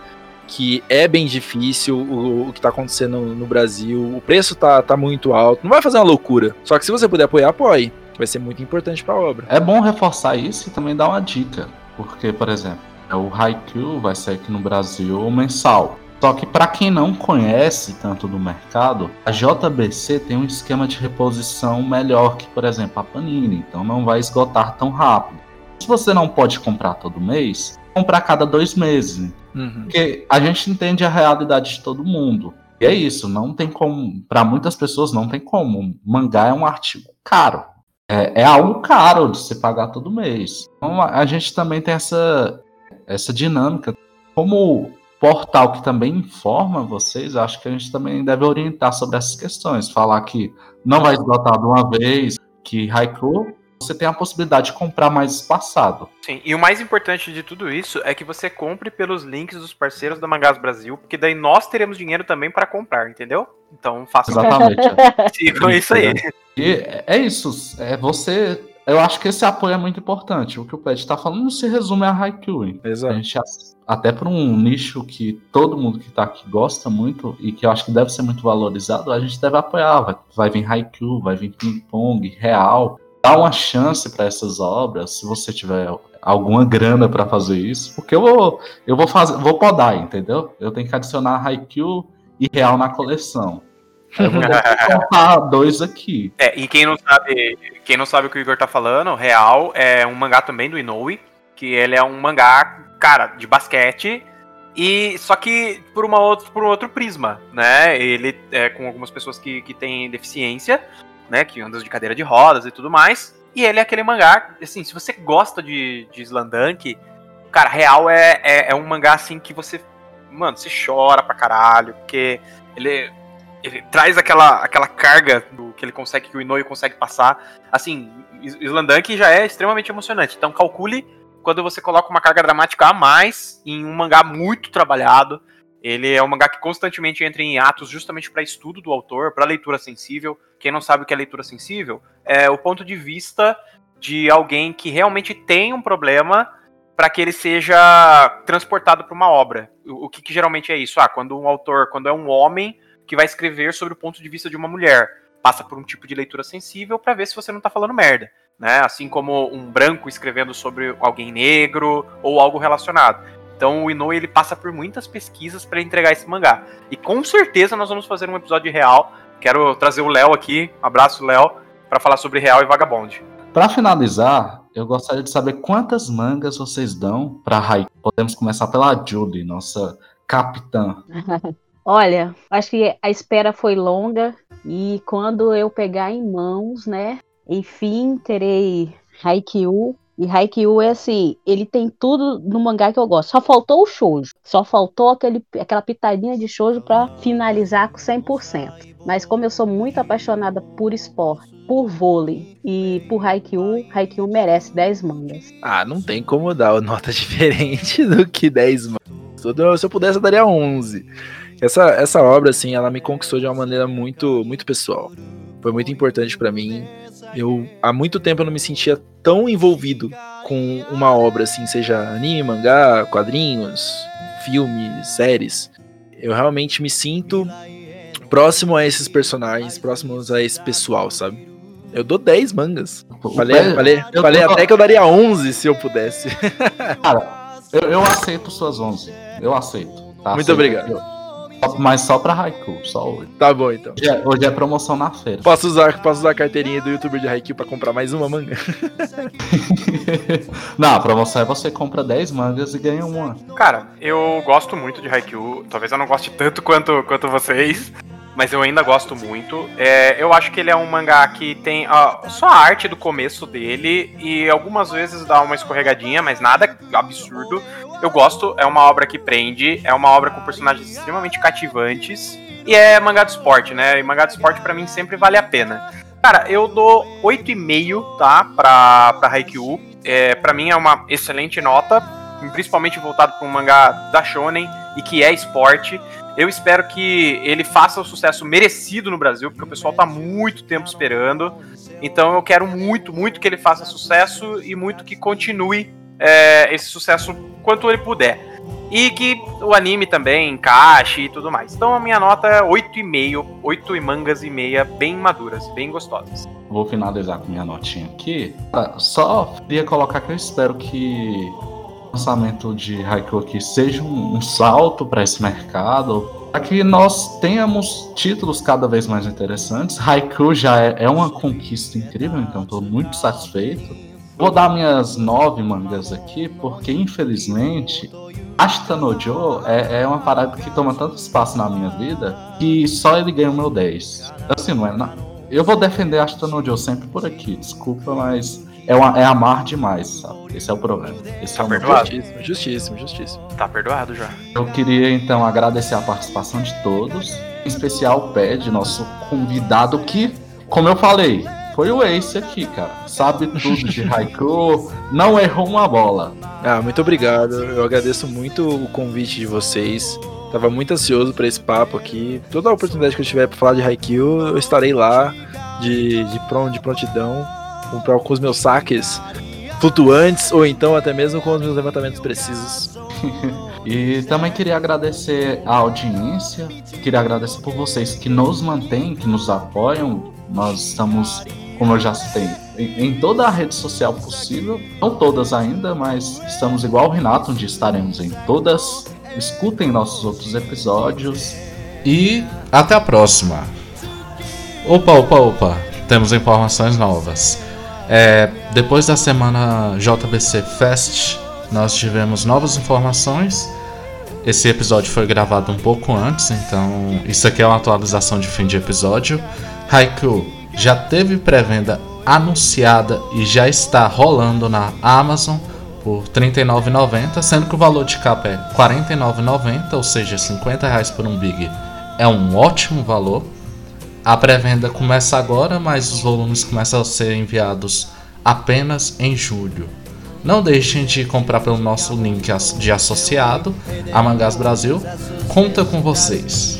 que é bem difícil o, o que está acontecendo no, no, Brasil, o preço tá, tá muito alto, não vai fazer uma loucura. Só que se você puder apoiar, apoie. Vai ser muito importante para a obra. É bom reforçar isso e também dar uma dica, porque, por exemplo, o Haikyuu vai sair aqui no Brasil mensal. Só que para quem não conhece tanto do mercado, a JBC tem um esquema de reposição melhor que, por exemplo, a Panini, então não vai esgotar tão rápido. Se você não pode comprar todo mês, comprar cada dois meses. Uhum. Porque a gente entende a realidade de todo mundo. E é isso, não tem como. Para muitas pessoas, não tem como. Mangá é um artigo caro. É, é algo caro de se pagar todo mês. Então a gente também tem essa, essa dinâmica. Como portal que também informa vocês, acho que a gente também deve orientar sobre essas questões. Falar que não vai esgotar de uma vez, que Haiku você tem a possibilidade de comprar mais espaçado. Sim, e o mais importante de tudo isso é que você compre pelos links dos parceiros da Mangás Brasil, porque daí nós teremos dinheiro também para comprar, entendeu? Então faça Exatamente. Sigam isso aí. E é isso, é você eu acho que esse apoio é muito importante. O que o Pet está falando não se resume a Haikyuu. Exato. A gente, até para um nicho que todo mundo que está aqui gosta muito e que eu acho que deve ser muito valorizado, a gente deve apoiar. Vai, vai vir Haikyuu, vai vir Ping Pong, Real. Dá uma chance para essas obras, se você tiver alguma grana para fazer isso, porque eu vou, eu vou fazer, vou podar, entendeu? Eu tenho que adicionar Haikyuu e Real na coleção. Eu vou contar dois aqui. É, e quem não sabe, quem não sabe o que o Igor tá falando, Real é um mangá também do Inoue, que ele é um mangá, cara, de basquete, e só que por uma outro, por um outro prisma, né? Ele é com algumas pessoas que, que têm deficiência, né, que andam de cadeira de rodas e tudo mais. E ele é aquele mangá, assim, se você gosta de, de Slandunk, cara, Real é, é, é um mangá assim que você, mano, você chora pra caralho, porque ele ele traz aquela, aquela carga do que ele consegue, que o Inoue consegue passar. Assim, Slandunk já é extremamente emocionante. Então calcule quando você coloca uma carga dramática a mais em um mangá muito trabalhado. Ele é um mangá que constantemente entra em atos justamente para estudo do autor, para leitura sensível. Quem não sabe o que é leitura sensível, é o ponto de vista de alguém que realmente tem um problema para que ele seja transportado para uma obra. O, o que, que geralmente é isso? Ah, quando um autor, quando é um homem que vai escrever sobre o ponto de vista de uma mulher. Passa por um tipo de leitura sensível para ver se você não tá falando merda. Né? Assim como um branco escrevendo sobre alguém negro ou algo relacionado. Então o Inoue ele passa por muitas pesquisas para entregar esse mangá. E com certeza nós vamos fazer um episódio real. Quero trazer o Léo aqui, abraço Léo, para falar sobre Real e Vagabond. Para finalizar, eu gostaria de saber quantas mangas vocês dão para Rai. Podemos começar pela Julie, nossa capitã. Olha, acho que a espera foi longa e quando eu pegar em mãos, né, enfim, terei Haikyuu E Haikyuu é assim, ele tem tudo no mangá que eu gosto. Só faltou o shoujo. Só faltou aquele, aquela pitadinha de shoujo para finalizar com 100%. Mas como eu sou muito apaixonada por esporte, por vôlei e por Haikyuu, Haikyuu merece 10 mangas. Ah, não tem como dar uma nota diferente do que 10 mangas. Se eu pudesse, eu daria 11. Essa, essa obra, assim, ela me conquistou de uma maneira muito, muito pessoal. Foi muito importante para mim. Eu, há muito tempo, eu não me sentia tão envolvido com uma obra, assim, seja anime, mangá, quadrinhos, filmes, séries. Eu realmente me sinto próximo a esses personagens, próximos a esse pessoal, sabe? Eu dou 10 mangas. Falei, falei, eu falei até que eu daria 11 se eu pudesse. Cara, eu, eu aceito suas 11. Eu aceito. Tá? Muito aceito. obrigado. Mas só pra Haiku, só hoje. Tá bom, então. Hoje é, hoje é, promoção na feira. Posso usar, posso usar a carteirinha do youtuber de Haiku pra comprar mais uma manga? não, a promoção é você compra 10 mangas e ganha uma. Cara, eu gosto muito de Haikyuu. Talvez eu não goste tanto quanto, quanto vocês mas eu ainda gosto muito. É, eu acho que ele é um mangá que tem só a arte do começo dele e algumas vezes dá uma escorregadinha, mas nada absurdo. Eu gosto, é uma obra que prende, é uma obra com personagens extremamente cativantes e é mangá de esporte, né? E mangá de esporte para mim sempre vale a pena. Cara, eu dou 8,5, tá? Pra, pra Haikyuu. É, pra mim é uma excelente nota, principalmente voltado para um mangá da Shonen e que é esporte. Eu espero que ele faça o sucesso merecido no Brasil, porque o pessoal tá muito tempo esperando. Então eu quero muito, muito que ele faça sucesso e muito que continue é, esse sucesso quanto ele puder. E que o anime também encaixe e tudo mais. Então a minha nota é 8,5, 8 mangas e meia, bem maduras, bem gostosas. Vou finalizar com minha notinha aqui. Só queria colocar que eu espero que lançamento de Haikyuu aqui seja um, um salto para esse mercado, para que nós tenhamos títulos cada vez mais interessantes. Haikyuu já é, é uma conquista incrível, então estou muito satisfeito. Vou dar minhas nove mangas aqui, porque infelizmente Ashita no Joe é, é, uma parada que toma tanto espaço na minha vida que só ele ganha o meu 10. Assim, não é. Na... Eu vou defender Ashita no Joe sempre por aqui, desculpa, mas é, uma, é amar demais, sabe? Esse é o problema. Esse tá é perdoado? Justíssimo, justíssimo, justíssimo. Tá perdoado já. Eu queria então agradecer a participação de todos, em especial o Ped, nosso convidado que, como eu falei, foi o Ace aqui, cara. Sabe tudo de Haiku, não errou uma bola. Ah, muito obrigado. Eu agradeço muito o convite de vocês. Tava muito ansioso para esse papo aqui. Toda a oportunidade que eu tiver para falar de Haikyuu, eu estarei lá de, de, pron de prontidão com, com os meus saques flutuantes ou então até mesmo com os meus levantamentos precisos. e também queria agradecer a audiência, queria agradecer por vocês que nos mantêm, que nos apoiam. Nós estamos, como eu já citei, em, toda a rede social possível, não todas ainda, mas estamos igual o Renato, onde estaremos em todas. Escutem nossos outros episódios. E até a próxima. Opa, opa, opa. Temos informações novas. É, depois da semana JBC Fest, nós tivemos novas informações. Esse episódio foi gravado um pouco antes, então isso aqui é uma atualização de fim de episódio. Haiku já teve pré-venda anunciada e já está rolando na Amazon por R$ 39,90, sendo que o valor de capa é R$ 49,90, ou seja, 50 reais por um Big. É um ótimo valor. A pré-venda começa agora, mas os volumes começam a ser enviados apenas em julho. Não deixem de comprar pelo nosso link de associado, a Mangás Brasil. Conta com vocês.